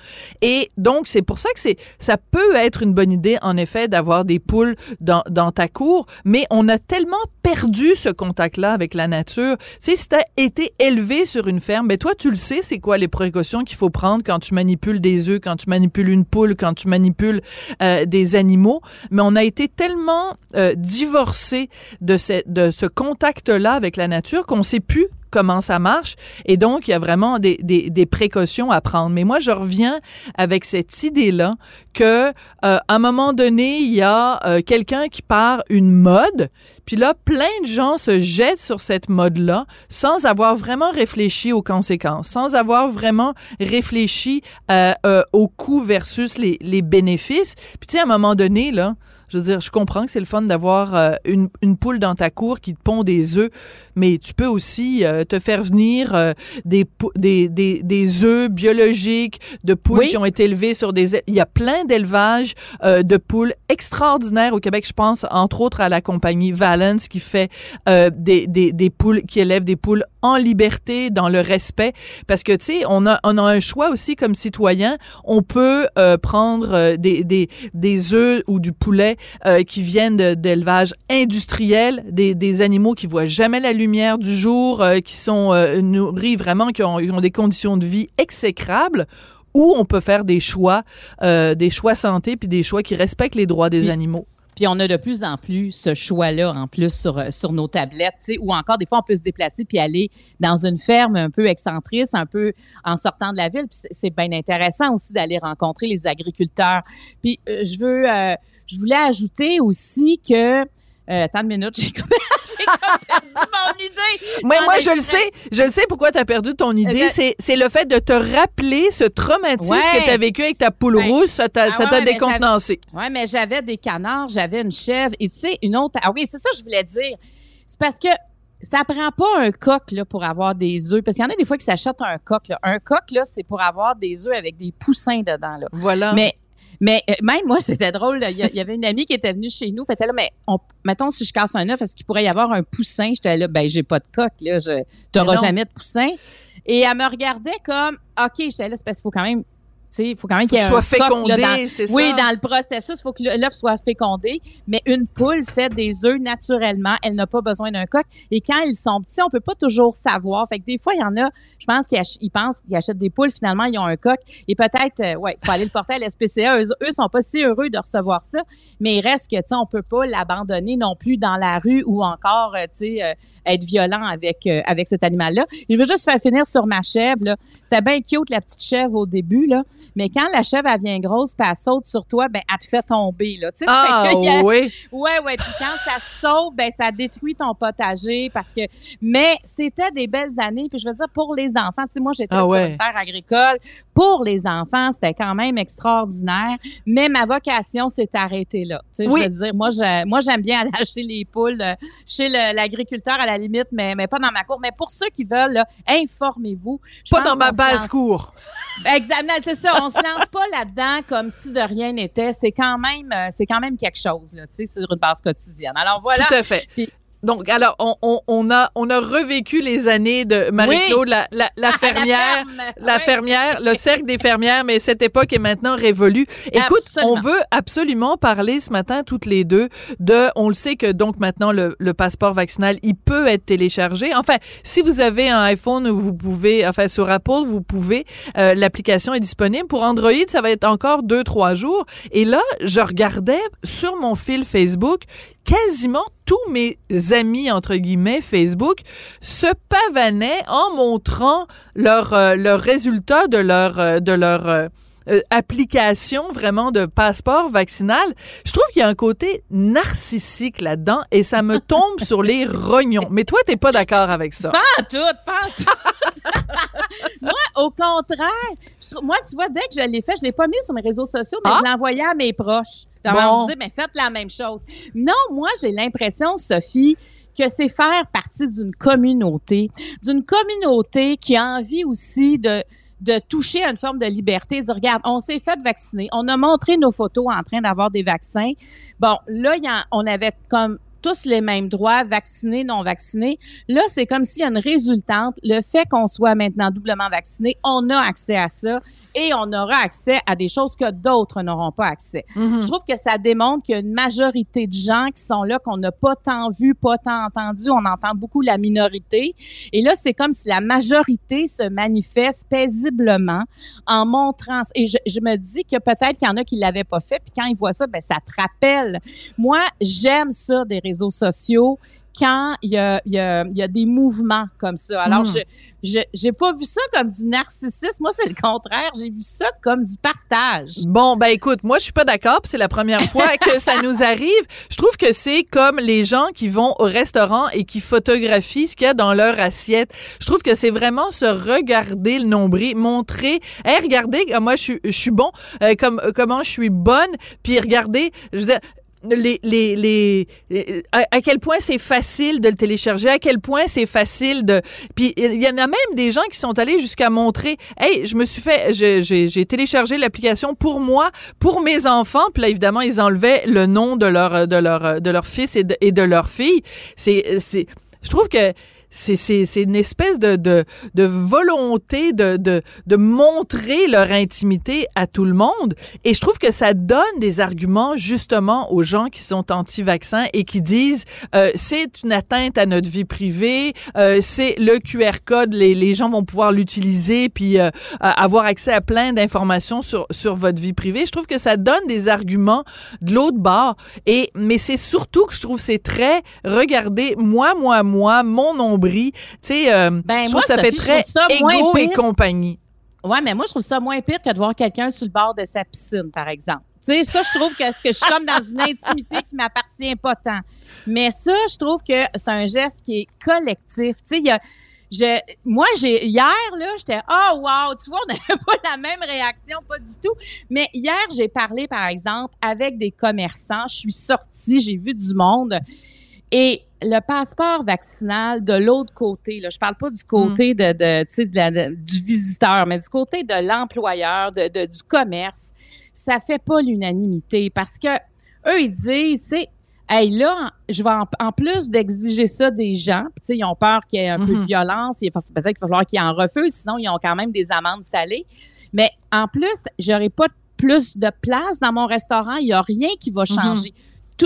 S6: Et donc, c'est pour ça que c'est, ça peut être une bonne idée, en effet, d'avoir des poules dans, dans ta cour, mais on a tellement perdu ce contact-là avec la nature. Tu sais, si t'as été élevé sur une ferme, ben toi, tu le sais, c'est quoi les précautions qu'il faut prendre quand tu manipules des œufs, quand tu manipules une poule, quand tu manipules euh, des animaux. Mais on a été tellement euh, de, ce- contact-là avec la nature qu'on sait plus comment ça marche. Et donc, il y a vraiment des, précautions à prendre. Mais moi, je reviens avec cette idée-là que, euh, un moment donné, il y a euh, quelqu'un qui part une mode, puis là, plein de gens se jettent sur cette mode-là sans avoir vraiment réfléchi aux conséquences, sans avoir vraiment réfléchi euh, euh, aux coûts versus les, les bénéfices. Puis tu sais, à un moment donné, là, je veux dire, je comprends que c'est le fun d'avoir euh, une, une poule dans ta cour qui te pond des œufs, mais tu peux aussi euh, te faire venir euh, des, des, des, des œufs biologiques de poules
S8: Oui.
S6: qui ont été élevées sur des... Il y a plein d'élevages euh, de poules extraordinaires au Québec. Je pense, entre autres, à la compagnie Valence qui fait euh, des, des, des poules, qui élève des poules en liberté, dans le respect. Parce que, tu sais, on a, on a un choix aussi comme citoyen. On peut euh, prendre euh, des, des, des œufs ou du poulet euh, qui viennent de- d'élevage industriel, des, des animaux qui voient jamais la lumière du jour, euh, qui sont euh, nourris vraiment, qui ont, qui ont des conditions de vie exécrables, ou on peut faire des choix, euh, des choix santé, puis des choix qui respectent les droits des
S8: Puis-
S6: animaux.
S8: Puis on a de plus en plus ce choix-là en plus sur, sur nos tablettes, tu sais, ou encore des fois on peut se déplacer puis aller dans une ferme un peu excentrice, un peu en sortant de la ville. Puis c'est- c'est bien intéressant aussi d'aller rencontrer les agriculteurs. Puis euh, je veux, euh, je voulais ajouter aussi que euh, attends une minute, j'ai perdu mon idée.
S6: Mais moi,
S8: mais
S6: je le sais, je le sais pourquoi tu as perdu ton idée.
S8: Euh,
S6: C'est, le fait de te rappeler ce traumatisme
S8: Ouais.
S6: que tu as vécu avec ta poule
S8: Ben,
S6: rousse. Ça t'a,
S8: ah ouais, ouais, mais
S6: décontenancé.
S8: Ouais, mais j'avais des canards, j'avais une chèvre et tu sais une autre. Ah oui, c'est ça que je voulais dire. C'est parce que ça prend pas un coq là, pour avoir des œufs. Parce qu'il y en a des fois qui s'achètent un coq. Là. Un coq, là, c'est pour avoir des œufs avec des poussins dedans. Là.
S6: Voilà.
S8: Mais, mais euh, même moi, c'était drôle. Il y, avait une amie qui était venue chez nous. puis Elle était là, mais on, mettons, si je casse un œuf, est-ce qu'il pourrait y avoir un poussin? J'étais là, ben, j'ai pas de coq. là. T'auras
S6: non.
S8: jamais de poussin. Et elle me regardait comme, OK, j'étais là, c'est parce qu'il faut quand même, tu il faut quand même qu'il
S6: que soit fécondé, c'est
S8: oui,
S6: ça?
S8: dans le processus, il faut que l'œuf soit fécondé, mais une poule fait des œufs naturellement, elle n'a pas besoin d'un coq. Et quand ils sont petits, on peut pas toujours savoir. Fait que des fois, il y en a, je pense qu'ils pensent qu'ils achètent des poules, finalement, ils ont un coq. Et peut-être, euh, ouais, faut aller le porter à l'SPCA. Eux, eux sont pas si heureux de recevoir ça, mais il reste que, tu sais, on peut pas l'abandonner non plus dans la rue ou encore, euh, tu sais, euh, être violent avec euh, avec cet animal-là. Je veux juste faire finir sur ma chèvre, là. C'est bien cute, la petite chèvre au début, là. Mais quand la chèvre, elle vient grosse, puis elle saute sur toi, ben, elle te fait tomber, là. Tu sais,
S6: Ah
S8: fait a-
S6: oui.
S8: Ouais, ouais. Puis quand ça sauve, ben ça détruit ton potager parce que. Mais c'était des belles années. Puis je veux dire pour les enfants. Tu sais, moi j'étais
S6: Ah
S8: sur
S6: ouais.
S8: une terre agricole. Pour les enfants, c'était quand même extraordinaire. Mais ma vocation s'est arrêtée là. Tu sais,
S6: Oui.
S8: je veux dire, moi, je, moi j'aime bien aller acheter les poules euh, chez l'agriculteur à la limite, mais, mais pas dans ma cour. Mais pour ceux qui veulent, informez-vous.
S6: Pas dans ma
S8: lance
S6: basse-cour.
S8: Exactement, c'est ça. On se lance pas là-dedans comme si de rien n'était. C'est quand même, euh, c'est quand même quelque chose, là, tu sais, sur une base quotidienne. Alors voilà.
S6: Tout à fait.
S8: Puis-
S6: Donc, alors, on, on, on a, on a revécu les années de Marie-Claude, la, la, la
S8: À
S6: fermière.
S8: ferme.
S6: La fermière, le cercle des fermières, mais cette époque est maintenant révolue. Écoute,
S8: Absolument.
S6: on veut absolument parler ce matin toutes les deux de, on le sait que donc maintenant le, le passeport vaccinal, il peut être téléchargé. Enfin, si vous avez un iPhone, vous pouvez, enfin sur Apple, vous pouvez, euh, l'application est disponible. Pour Android, ça va être encore deux, trois jours. Et là, je regardais sur mon fil Facebook, quasiment tous mes amis, entre guillemets, Facebook, se pavanaient en montrant leurs euh, résultats de leur, euh, de leur euh, euh, application vraiment de passeport vaccinal. Je trouve qu'il y a un côté narcissique là-dedans et ça me tombe sur les rognons. Mais toi, t'es pas d'accord avec ça.
S8: Pas tout, pas tout. moi, au contraire, je moi, tu vois, dès que je l'ai fait, je l'ai pas mis sur mes réseaux sociaux, mais
S6: Ah.
S8: je l'ai envoyé à mes proches. Je
S6: Bon.
S8: disais, mais faites la même chose. Non, moi, j'ai l'impression, Sophie, que c'est faire partie d'une communauté, d'une communauté qui a envie aussi de de toucher à une forme de liberté, de dire, regarde, on s'est fait vacciner, on a montré nos photos en train d'avoir des vaccins. Bon, là, y a- on avait comme tous les mêmes droits, vaccinés, non vaccinés. Là, c'est comme s'il y a une résultante. Le fait qu'on soit maintenant doublement vacciné, on a accès à ça et on aura accès à des choses que d'autres n'auront pas accès.
S6: Mhm.
S8: Je trouve que ça démontre qu'il y a une majorité de gens qui sont là, qu'on n'a pas tant vu, pas tant entendu. On entend beaucoup la minorité. Et là, c'est comme si la majorité se manifeste paisiblement en montrant. Et je, je me dis que peut-être qu'il y en a qui l'avaient pas fait, puis quand ils voient ça, ben ça te rappelle. Moi, j'aime ça des réseaux sociaux quand il y a, y, a, y a des mouvements comme ça. Alors,
S6: Mm.
S8: je j'ai pas vu ça comme du narcissisme. Moi, c'est le contraire. J'ai vu ça comme du partage.
S6: Bon, ben écoute, moi je suis pas d'accord, c'est la première fois que ça nous arrive. Je trouve que c'est comme les gens qui vont au restaurant et qui photographient ce qu'il y a dans leur assiette. Je trouve que c'est vraiment se regarder le nombril, montrer, hey, regardez, euh, moi je suis je suis bon, euh, comme euh, comment je suis bonne, puis regardez, je veux dire les, les, les, les- à, à quel point c'est facile de le télécharger, à quel point c'est facile de... Puis il y en a même des gens qui sont allés jusqu'à montrer, hey, je me suis fait, j'ai téléchargé l'application pour moi, pour mes enfants, puis là évidemment ils enlevaient le nom de leur de leur de leur fils et de, et de leur fille. C'est c'est, je trouve que c'est une espèce de de de volonté de de de montrer leur intimité à tout le monde et je trouve que ça donne des arguments justement aux gens qui sont anti-vaccins et qui disent euh, c'est une atteinte à notre vie privée, euh, c'est le QR code, les, les gens vont pouvoir l'utiliser puis euh, euh, avoir accès à plein d'informations sur sur votre vie privée. Je trouve que ça donne des arguments de l'autre bord et mais c'est surtout que je trouve c'est très regardez moi moi moi mon nombril, tu sais euh,
S8: Ben,
S6: je
S8: moi,
S6: ça
S8: Sophie,
S6: fait très
S8: ça moins
S6: égo et compagnie.
S8: Ouais, mais moi, je trouve ça moins pire que de voir quelqu'un sur le bord de sa piscine, par exemple. Tu sais, ça, je trouve que, que je suis comme dans une intimité qui m'appartient pas tant. Mais ça, je trouve que c'est un geste qui est collectif. Tu sais, il y a, je, moi, j'ai, hier, là, j'étais, oh, wow, tu vois, on n'avait pas la même réaction, pas du tout. Mais hier, j'ai parlé, par exemple, avec des commerçants. Je suis sortie, j'ai vu du monde. Et le passeport vaccinal de l'autre côté, là, je parle pas du côté de, de, tu sais, de la- de- du visiteur, mais du côté de l'employeur, de, de- du commerce, ça fait pas l'unanimité parce que eux ils disent, c'est Hey, là, je vais en, en plus d'exiger ça des gens, tu sais, ils ont peur qu'il y ait un peu de
S6: Mhm.
S8: violence, peut-être qu'il va falloir qu'ils en refusent, sinon ils ont quand même des amendes salées. Mais en plus, j'aurai pas plus de place dans mon restaurant, il y a rien qui va changer. Tout-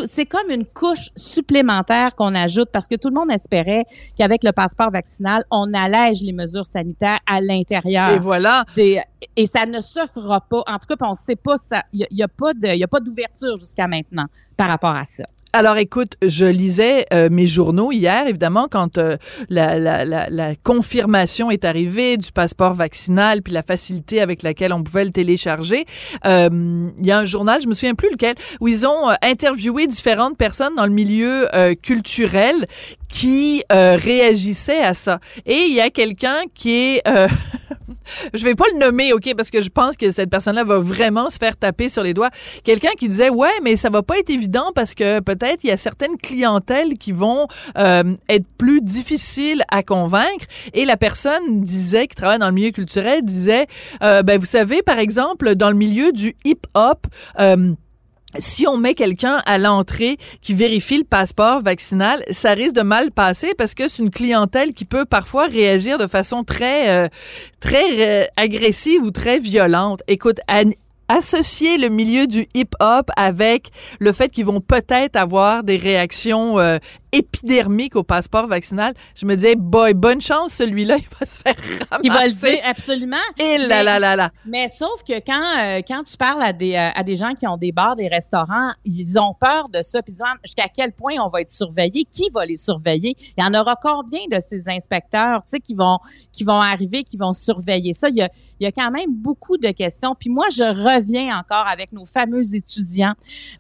S8: C'est comme une couche supplémentaire qu'on ajoute parce que tout le monde espérait qu'avec le passeport vaccinal, on allège les mesures sanitaires à l'intérieur
S6: Et voilà.
S8: des- et ça ne se fera pas. En tout cas, on ne sait pas ça. Il n'y a, y a pas d'ouverture jusqu'à maintenant par rapport à ça.
S6: Alors écoute, je lisais euh, mes journaux hier, évidemment, quand euh, la, la, la, la confirmation est arrivée du passeport vaccinal, puis la facilité avec laquelle on pouvait le télécharger. Euh, Il y a un journal, je me souviens plus lequel, où ils ont euh, interviewé différentes personnes dans le milieu euh, culturel qui euh, réagissaient à ça. Et il y a quelqu'un qui est... je vais pas le nommer, OK, parce que je pense que cette personne-là va vraiment se faire taper sur les doigts. Quelqu'un qui disait, ouais, mais ça va pas être évident parce que peut-être il y a certaines clientèles qui vont euh, être plus difficiles à convaincre. Et la personne disait, qui travaille dans le milieu culturel, disait, euh, ben vous savez, par exemple, dans le milieu du hip-hop, euh, si on met quelqu'un à l'entrée qui vérifie le passeport vaccinal, ça risque de mal passer parce que c'est une clientèle qui peut parfois réagir de façon très très agressive ou très violente. Écoute, an- associer le milieu du hip-hop avec le fait qu'ils vont peut-être avoir des réactions euh, épidermiques au passeport vaccinal, je me disais, boy, bonne chance, celui-là, il va se faire ramasser.
S8: Qui va le dire absolument.
S6: Et là,
S8: Mais-
S6: là, là, là.
S8: Mais sauf que quand, euh, quand tu parles à des, euh, à des gens qui ont des bars, des restaurants, ils ont peur de ça. Puis ils se demandent jusqu'à quel point on va être surveillé, qui va les surveiller? Il y en aura combien de ces inspecteurs, tu sais, qui vont, qui vont arriver, qui vont surveiller ça? Il y a, il y a quand même beaucoup de questions. Puis moi, je reviens encore avec nos fameux étudiants.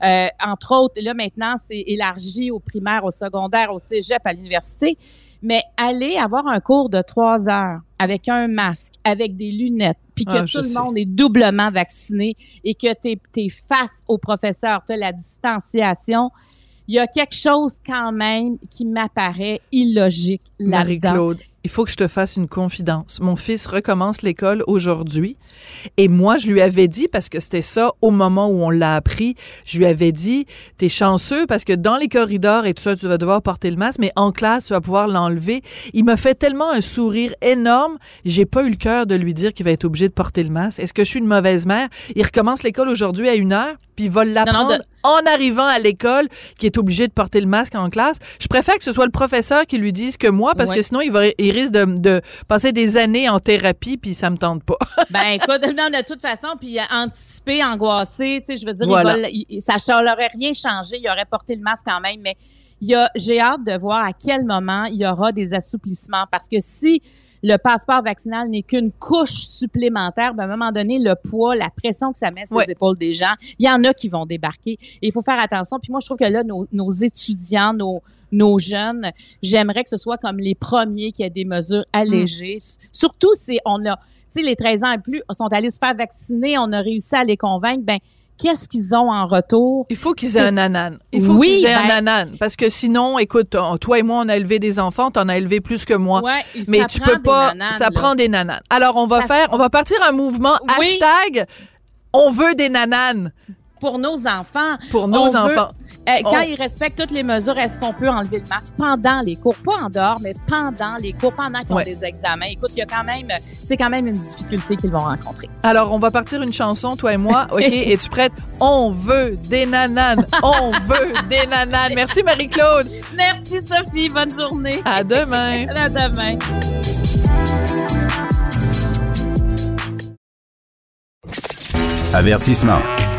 S8: Euh, entre autres, là maintenant, c'est élargi au primaire, au secondaire, au cégep, à l'université. Mais aller avoir un cours de trois heures avec un masque, avec des lunettes, puis que
S6: Ah,
S8: tout le
S6: sais.
S8: monde est doublement vacciné et que tu es, face au professeur, tu as la distanciation, il y a quelque chose quand même qui m'apparaît illogique là-dedans.
S6: Marie-Claude, il faut que je te fasse une confidence. Mon fils recommence l'école aujourd'hui et moi, je lui avais dit, parce que c'était ça au moment où on l'a appris, je lui avais dit, t'es chanceux parce que dans les corridors et tout ça, tu vas devoir porter le masque, mais en classe, tu vas pouvoir l'enlever. Il m'a fait tellement un sourire énorme, j'ai pas eu le cœur de lui dire qu'il va être obligé de porter le masque. Est-ce que je suis une mauvaise mère? Il recommence l'école aujourd'hui à une heure, puis il va l'apprendre
S8: de-
S6: en arrivant à l'école qui est obligé de porter le masque en classe. Je préfère que ce soit le professeur qui lui dise que moi, parce
S8: Ouais.
S6: que sinon, il, va, il risque de, de passer des années en thérapie, puis ça me tente pas.
S8: Ben écoute, non, de toute façon, puis euh, anticiper, angoissé, tu sais, je veux dire, il va- il- ça n'aurait rien changé, il aurait porté le masque quand même, mais il y a, j'ai hâte de voir à quel moment il y aura des assouplissements, parce que si le passeport vaccinal n'est qu'une couche supplémentaire, ben, à un moment donné, le poids, la pression que ça met sur les épaules des gens, il y en a qui vont débarquer. Et il faut faire attention. Puis moi, je trouve que là, nos, nos étudiants, nos, nos jeunes, j'aimerais que ce soit comme les premiers qui aient des mesures allégées. S- Surtout si on a, tu sais, les 13 ans et plus sont allés se faire vacciner, on a réussi à les convaincre, ben qu'est-ce qu'ils ont en retour?
S6: Il faut qu'ils aient un anan. Il faut
S8: Oui,
S6: qu'ils aient un
S8: ben-
S6: anan. Parce que sinon, écoute, toi et moi, on a élevé des enfants, t'en as élevé plus que moi.
S8: Ouais,
S6: Mais tu peux pas,
S8: nananes,
S6: ça
S8: là.
S6: prend des nananes. Alors, on va
S8: Ça-
S6: faire, on va partir un mouvement
S8: Oui.
S6: hashtag on veut des nananes
S8: pour nos enfants.
S6: pour nos
S8: On veut-
S6: enfants.
S8: Euh, quand
S6: On-
S8: ils respectent toutes les mesures, est-ce qu'on peut enlever le masque pendant les cours? Pas en dehors, mais pendant les cours, pendant qu'ils
S6: Ouais.
S8: ont des examens. Écoute, il y a quand même, c'est quand même une difficulté qu'ils vont rencontrer.
S6: Alors, on va partir une chanson, toi et moi. OK? Es-tu prête? On veut des nananes. On veut des nananes. Merci, Marie-Claude.
S8: Merci Sophie, bonne journée.
S6: À demain.
S8: À demain.
S5: Avertissement.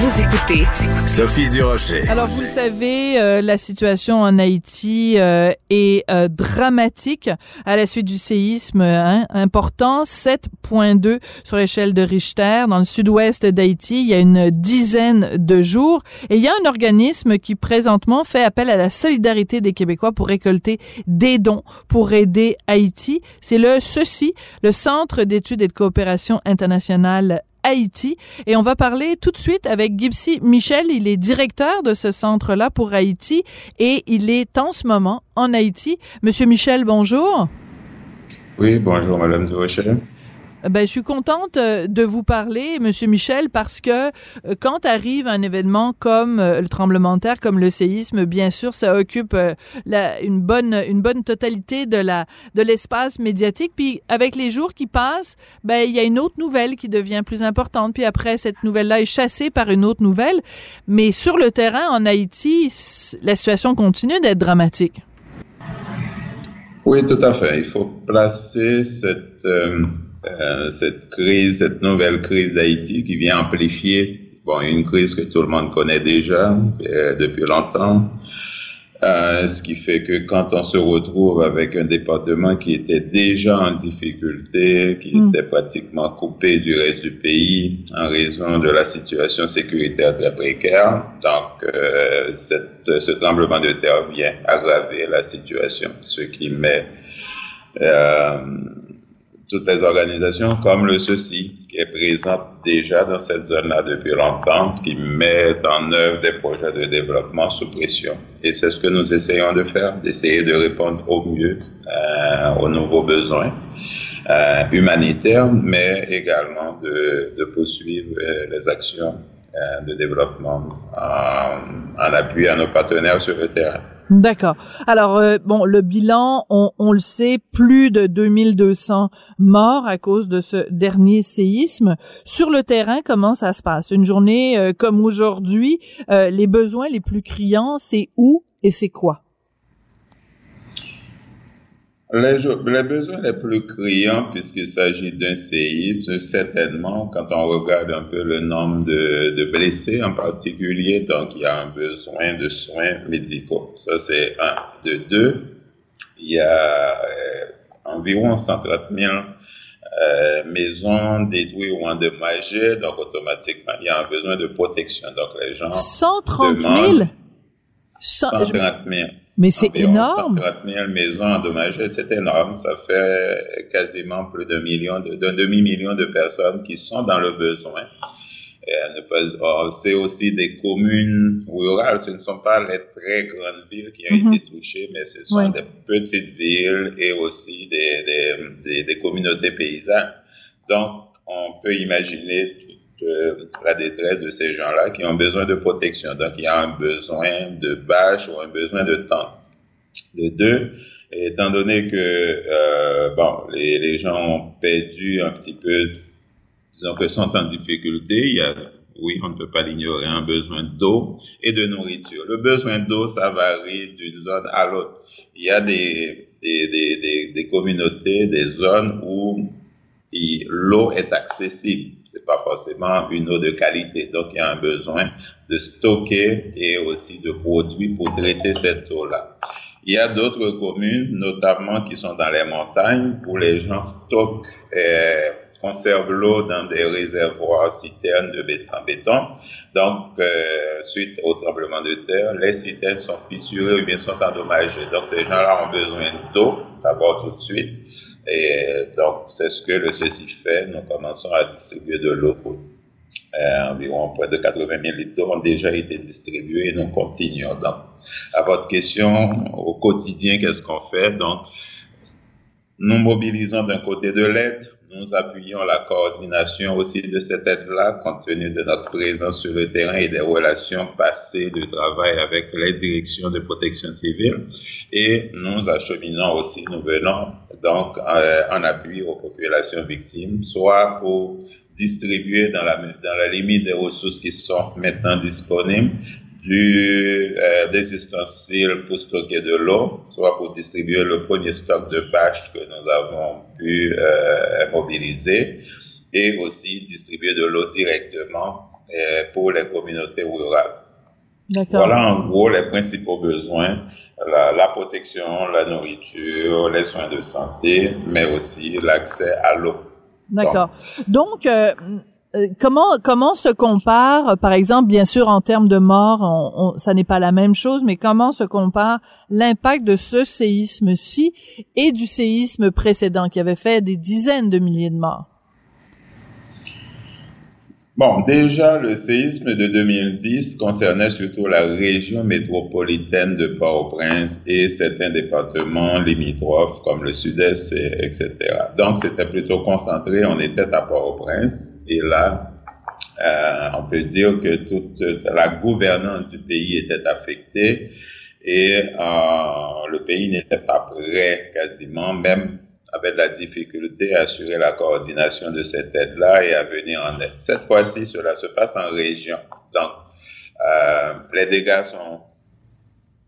S1: Vous écoutez
S5: Sophie Durocher.
S6: Alors, vous le savez, euh, la situation en Haïti euh, est euh, dramatique à la suite du séisme hein, important, 7.2 sur l'échelle de Richter dans le sud-ouest d'Haïti. Il y a une dizaine de jours. Et il y a un organisme qui présentement fait appel à la solidarité des Québécois pour récolter des dons pour aider Haïti. C'est le CECI, le Centre d'études et de coopération internationale Haïti. Et on va parler tout de suite avec Gipsy Michel. Il est directeur de ce centre-là pour Haïti et il est en ce moment en Haïti. Monsieur Michel, bonjour.
S9: Oui, bonjour, Madame Durocher.
S6: Ben, je suis contente euh, de vous parler, Monsieur Michel, parce que euh, quand arrive un événement comme euh, le tremblement de terre, comme le séisme, bien sûr, ça occupe une bonne une bonne totalité de la de l'espace médiatique. Puis avec les jours qui passent, ben il y a une autre nouvelle qui devient plus importante. Puis après, cette nouvelle-là est chassée par une autre nouvelle. Mais sur le terrain en Haïti, la situation continue d'être dramatique.
S9: Oui, tout à fait. Il faut placer cette cette crise, cette nouvelle crise d'Haïti qui vient amplifier bon, une crise que tout le monde connaît déjà euh, depuis longtemps. Euh, ce qui fait que quand on se retrouve avec un département qui était déjà en difficulté, qui mm. était pratiquement coupé du reste du pays en raison de la situation sécuritaire très précaire, donc euh, cette, ce tremblement de terre vient aggraver la situation, ce qui met euh, toutes les organisations comme le CECI, qui est présente déjà dans cette zone-là depuis longtemps, qui met en œuvre des projets de développement sous pression. Et c'est ce que nous essayons de faire, d'essayer de répondre au mieux euh, aux nouveaux besoins euh, humanitaires, mais également de, de poursuivre euh, les actions euh, de développement en, en appui à nos partenaires sur le terrain.
S6: D'accord. Alors euh, bon, le bilan, on, on, le sait, plus de 2200 morts à cause de ce dernier séisme. Sur le terrain, comment ça se passe? Une journée euh, comme aujourd'hui, euh, les besoins les plus criants, c'est où et c'est quoi?
S9: Les, les, besoins les plus criants, puisqu'il s'agit d'un séisme, certainement, quand on regarde un peu le nombre de, de, blessés en particulier, donc il y a un besoin de soins médicaux. Ça, c'est un. De deux, il y a euh, environ 130 000 euh, maisons détruites ou endommagées, donc automatiquement, il y a un besoin de protection. Donc les gens.
S6: 130 000?
S9: 130 000.
S6: Mais c'est énorme.
S9: 130 000 maisons endommagées, c'est énorme. Ça fait quasiment plus d'un million, d'un demi-million de personnes qui sont dans le besoin. Oh, c'est aussi des communes rurales. Ce ne sont pas les très grandes villes qui ont mm-hmm. été touchées, mais ce sont des petites villes et aussi des, des, des, des communautés paysannes. Donc, on peut imaginer la détresse de ces gens-là qui ont besoin de protection. Donc, il y a un besoin de bâche ou un besoin de temps. De deux, étant donné que euh, bon, les, les, gens ont perdu un petit peu, disons que sont en difficulté, il y a, oui, on ne peut pas l'ignorer, un besoin d'eau et de nourriture. Le besoin d'eau, ça varie d'une zone à l'autre. Il y a des, des, des, des communautés, des zones où l'eau est accessible. C'est pas forcément une eau de qualité. Donc, il y a un besoin de stocker et aussi de produits pour traiter cette eau-là. Il y a d'autres communes, notamment qui sont dans les montagnes, où les gens stockent et conservent l'eau dans des réservoirs citernes de béton. béton. Donc, euh, suite au tremblement de terre, les citernes sont fissurées ou bien sont endommagées. Donc, ces gens-là ont besoin d'eau, d'abord tout de suite, et donc, c'est ce que le CECI fait. Nous commençons à distribuer de l'eau. Euh, environ près de 80 000 litres d'eau ont déjà été distribués et nous continuons. Donc, à votre question, au quotidien, qu'est-ce qu'on fait? Donc, nous mobilisons d'un côté de l'aide, nous appuyons la coordination aussi de cette aide-là, compte tenu de notre présence sur le terrain et des relations passées de travail avec les directions de protection civile. Et nous acheminons aussi, nous venons donc euh, en appui aux populations victimes, soit pour distribuer dans la, dans la limite des ressources qui sont maintenant disponibles, du, euh, des ustensiles pour stocker de l'eau, soit pour distribuer le premier stock de bâches que nous avons pu euh, mobiliser, et aussi distribuer de l'eau directement euh, pour les communautés rurales. Voilà en gros les principaux besoins, la, la, protection, la nourriture, les soins de santé, mais aussi l'accès à l'eau.
S6: D'accord. Donc, euh, euh, comment comment se compare, par exemple, bien sûr en termes de morts, ça n'est pas la même chose, mais comment se compare l'impact de ce séisme-ci et du séisme précédent qui avait fait des dizaines de milliers de morts?
S9: Bon, déjà, le séisme de 2010 concernait surtout la région métropolitaine de Port-au-Prince et certains départements limitrophes comme le sud-est, etc. Donc, c'était plutôt concentré, on était à Port-au-Prince et là, euh, on peut dire que toute la gouvernance du pays était affectée et euh, le pays n'était pas prêt quasiment, même avait de la difficulté à assurer la coordination de cette aide-là et à venir en aide. Cette fois-ci, cela se passe en région. Donc, euh, les dégâts sont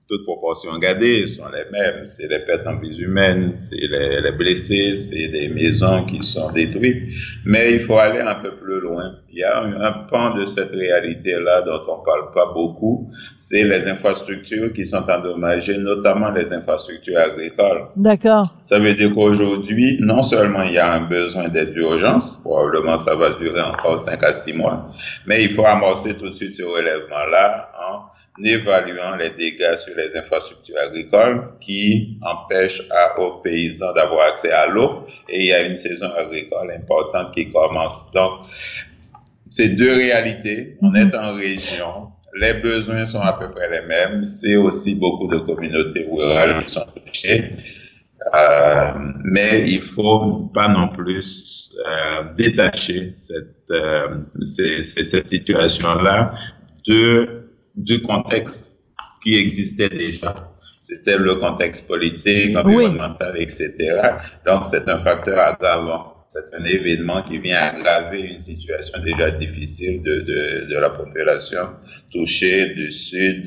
S9: toutes proportions gardées sont les mêmes. C'est les pertes en vies humaines, c'est les, blessés, c'est des maisons qui sont détruites. Mais il faut aller un peu plus loin. Il y a un, pan de cette réalité-là dont on parle pas beaucoup. C'est les infrastructures qui sont endommagées, notamment les infrastructures agricoles.
S6: D'accord.
S9: Ça veut dire qu'aujourd'hui, non seulement il y a un besoin d'aide d'urgence, probablement ça va durer encore 5 à 6 mois, mais il faut amorcer tout de suite ce relèvement-là en évaluant les dégâts sur les infrastructures agricoles qui empêchent aux paysans d'avoir accès à l'eau et il y a une saison agricole importante qui commence. Donc, c'est deux réalités. On est en région. Les besoins sont à peu près les mêmes. C'est aussi beaucoup de communautés rurales qui sont touchées. Euh, mais il faut pas non plus euh, détacher cette, euh, cette situation-là de du contexte qui existait déjà. C'était le contexte politique, environnemental, etc. Donc, c'est un facteur aggravant. C'est un événement qui vient aggraver une situation déjà difficile de, de, de la population touchée du sud,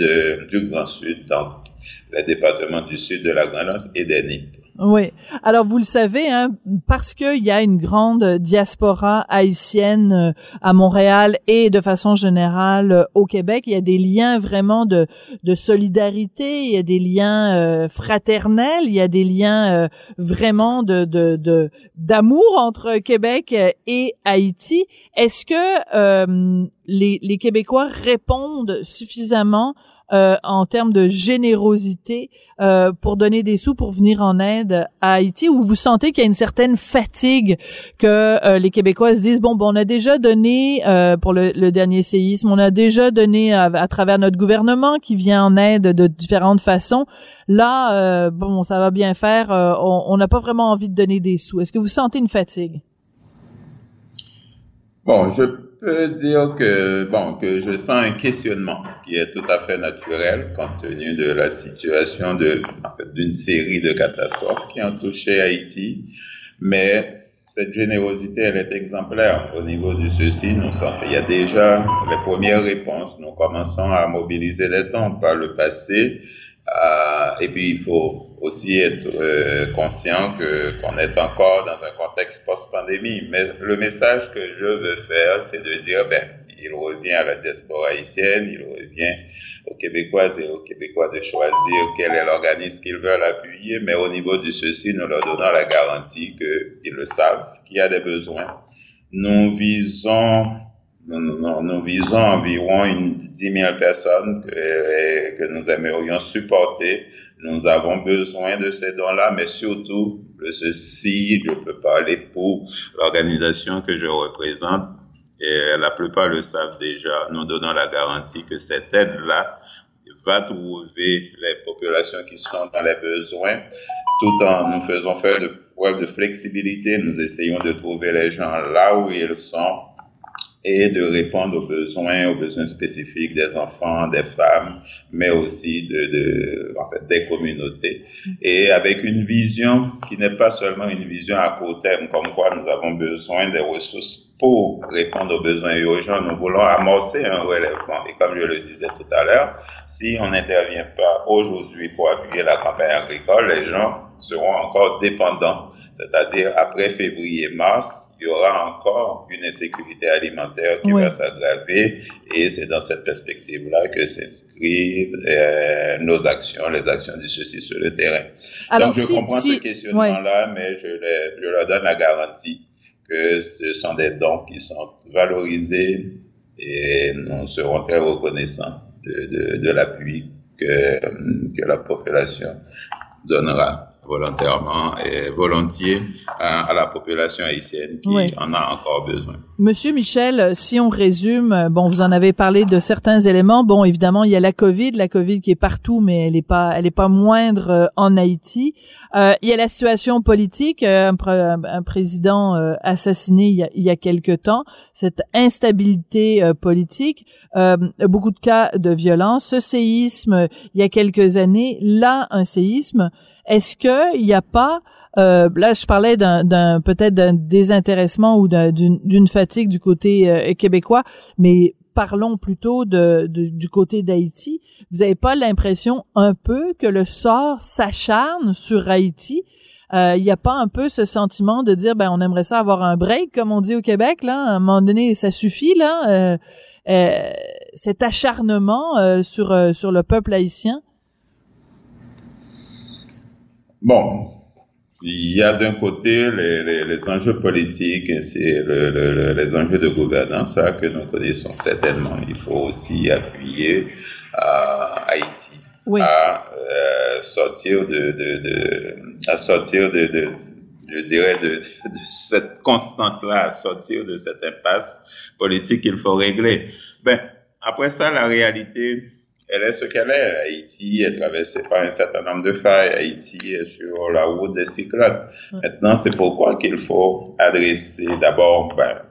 S9: du Grand Sud, donc les départements du sud de la Grande et des Nippes.
S6: Oui. Alors vous le savez, hein, parce qu'il y a une grande diaspora haïtienne euh, à Montréal et de façon générale euh, au Québec, il y a des liens vraiment de, de solidarité, il y a des liens euh, fraternels, il y a des liens vraiment de de d'amour entre Québec et Haïti. Est-ce que les, les Québécois répondent suffisamment euh, en termes de générosité euh, pour donner des sous pour venir en aide à Haïti ou vous sentez qu'il y a une certaine fatigue que euh, les Québécois se disent bon, bon on a déjà donné pour le, dernier séisme on a déjà donné à, travers notre gouvernement qui vient en aide de différentes façons. Là bon ça va bien faire on n'a pas vraiment envie de donner des sous. Est-ce que vous sentez une fatigue?
S9: Bon, je peux dire que, bon, que je sens un questionnement qui est tout à fait naturel compte tenu de la situation de, en fait, d'une série de catastrophes qui ont touché Haïti. Mais cette générosité, elle est exemplaire au niveau de ceci. Nous il y a déjà les premières réponses. Nous commençons à mobiliser les temps par le passé. Euh, et puis, il faut aussi être euh, conscient que qu'on est encore dans un contexte post-pandémie. Mais le message que je veux faire, c'est de dire, ben, il revient à la diaspora haïtienne, il revient aux Québécoises et aux Québécois de choisir quel est l'organisme qu'ils veulent appuyer, mais au niveau de ceci, nous leur donnons la garantie qu'ils le savent, qu'il y a des besoins. Nous visons environ une, 10 000 personnes que, que nous aimerions supporter. Nous avons besoin de ces dons-là, mais surtout, ceci, je peux parler pour l'organisation que je représente, la plupart le savent déjà, nous donnons la garantie que cette aide-là va trouver les populations qui sont dans les besoins, tout en nous faisant faire de preuves de flexibilité. Nous essayons de trouver les gens là où ils sont et de répondre aux besoins, aux besoins spécifiques des enfants, des femmes, mais aussi de, de en fait, des communautés. Et avec une vision qui n'est pas seulement une vision à court terme, comme quoi nous avons besoin des ressources pour répondre aux besoins urgents, nous voulons amorcer un relèvement. Et comme je le disais tout à l'heure, si on n'intervient pas aujourd'hui pour appuyer la campagne agricole, les gens seront encore dépendants. C'est-à-dire, après février-mars, il y aura encore une insécurité alimentaire qui va s'aggraver. Et c'est dans cette perspective-là que s'inscrivent euh, nos actions, les actions du ceci sur le terrain. Donc, je comprends ce questionnement-là, mais je, je leur donne la garantie que ce sont des dons qui sont valorisés et nous serons très reconnaissants de, de, de l'appui que, que la population donnera volontairement et volontiers à, la population haïtienne qui en a encore besoin.
S6: Monsieur Michel, si on résume, bon, vous en avez parlé de certains éléments. Bon, évidemment, il y a la COVID, la COVID qui est partout, mais elle est pas, elle est pas moindre euh, en Haïti. Euh, il y a la situation politique, euh, un, président euh, assassiné il y, a, il y a quelque temps, cette instabilité politique, beaucoup de cas de violence, ce séisme il y a quelques années, là un séisme. Est-ce que il n'y a pas euh, là, je parlais d'un peut-être d'un désintéressement ou d'une fatigue du côté euh, québécois, mais parlons plutôt du côté d'Haïti. Vous n'avez pas l'impression un peu que le sort s'acharne sur Haïti? Il euh, n'y a pas un peu ce sentiment de dire ben on aimerait ça avoir un break comme on dit au Québec là? À un moment donné ça suffit là? Cet acharnement sur sur le peuple haïtien?
S9: Bon, il y a d'un côté les, les, les, enjeux politiques et c'est le, le, les enjeux de gouvernance que nous connaissons certainement. Il faut aussi appuyer à Haïti à euh, sortir de, de, de, à sortir de, de je dirais de, de cette constante là, à sortir de cette impasse politique qu'il faut régler. Ben après ça, la réalité elle est ce qu'elle est. Haïti est traversée par un certain nombre de failles. Haïti est sur la route des cyclones. Maintenant, c'est pourquoi qu'il faut adresser d'abord, ben,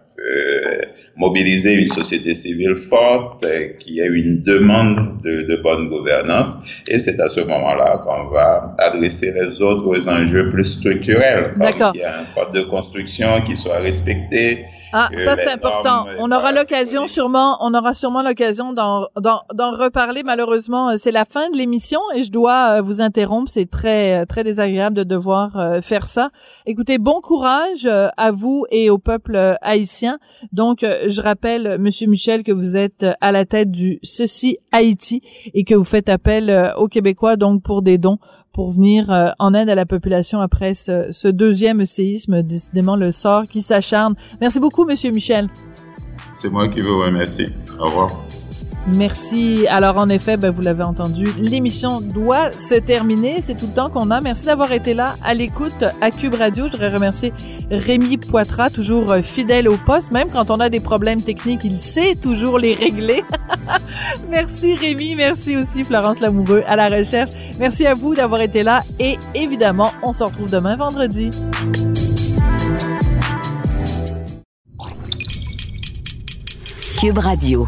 S9: mobiliser une société civile forte euh, qui ait une demande de, de bonne gouvernance et c'est à ce moment-là qu'on va adresser les autres enjeux plus structurels. D'accord. Il y a un code de construction qui soit respecté,
S6: ah, ça c'est important. On aura l'occasion sûrement, on aura sûrement l'occasion d'en, reparler. Malheureusement, euh, c'est la fin de l'émission et je dois euh, vous interrompre. C'est très euh, très désagréable de devoir faire ça. Écoutez, bon courage à vous et au peuple haïtien. Donc, je rappelle, Monsieur Michel, que vous êtes à la tête du Ceci Haïti et que vous faites appel aux Québécois donc pour des dons pour venir euh, en aide à la population après ce, ce, deuxième séisme, décidément le sort qui s'acharne. Merci beaucoup, Monsieur Michel.
S9: C'est moi qui vous remercie. Au revoir.
S6: Merci. Alors en effet, ben, vous l'avez entendu, l'émission doit se terminer. C'est tout le temps qu'on a. Merci d'avoir été là à l'écoute à Cube Radio. Je voudrais remercier Rémi Poitras, toujours euh, fidèle au poste. Même quand on a des problèmes techniques, il sait toujours les régler. merci Rémi. Merci aussi Florence Lamoureux à la recherche. Merci à vous d'avoir été là. Et évidemment, on se retrouve demain vendredi.
S1: Cube Radio.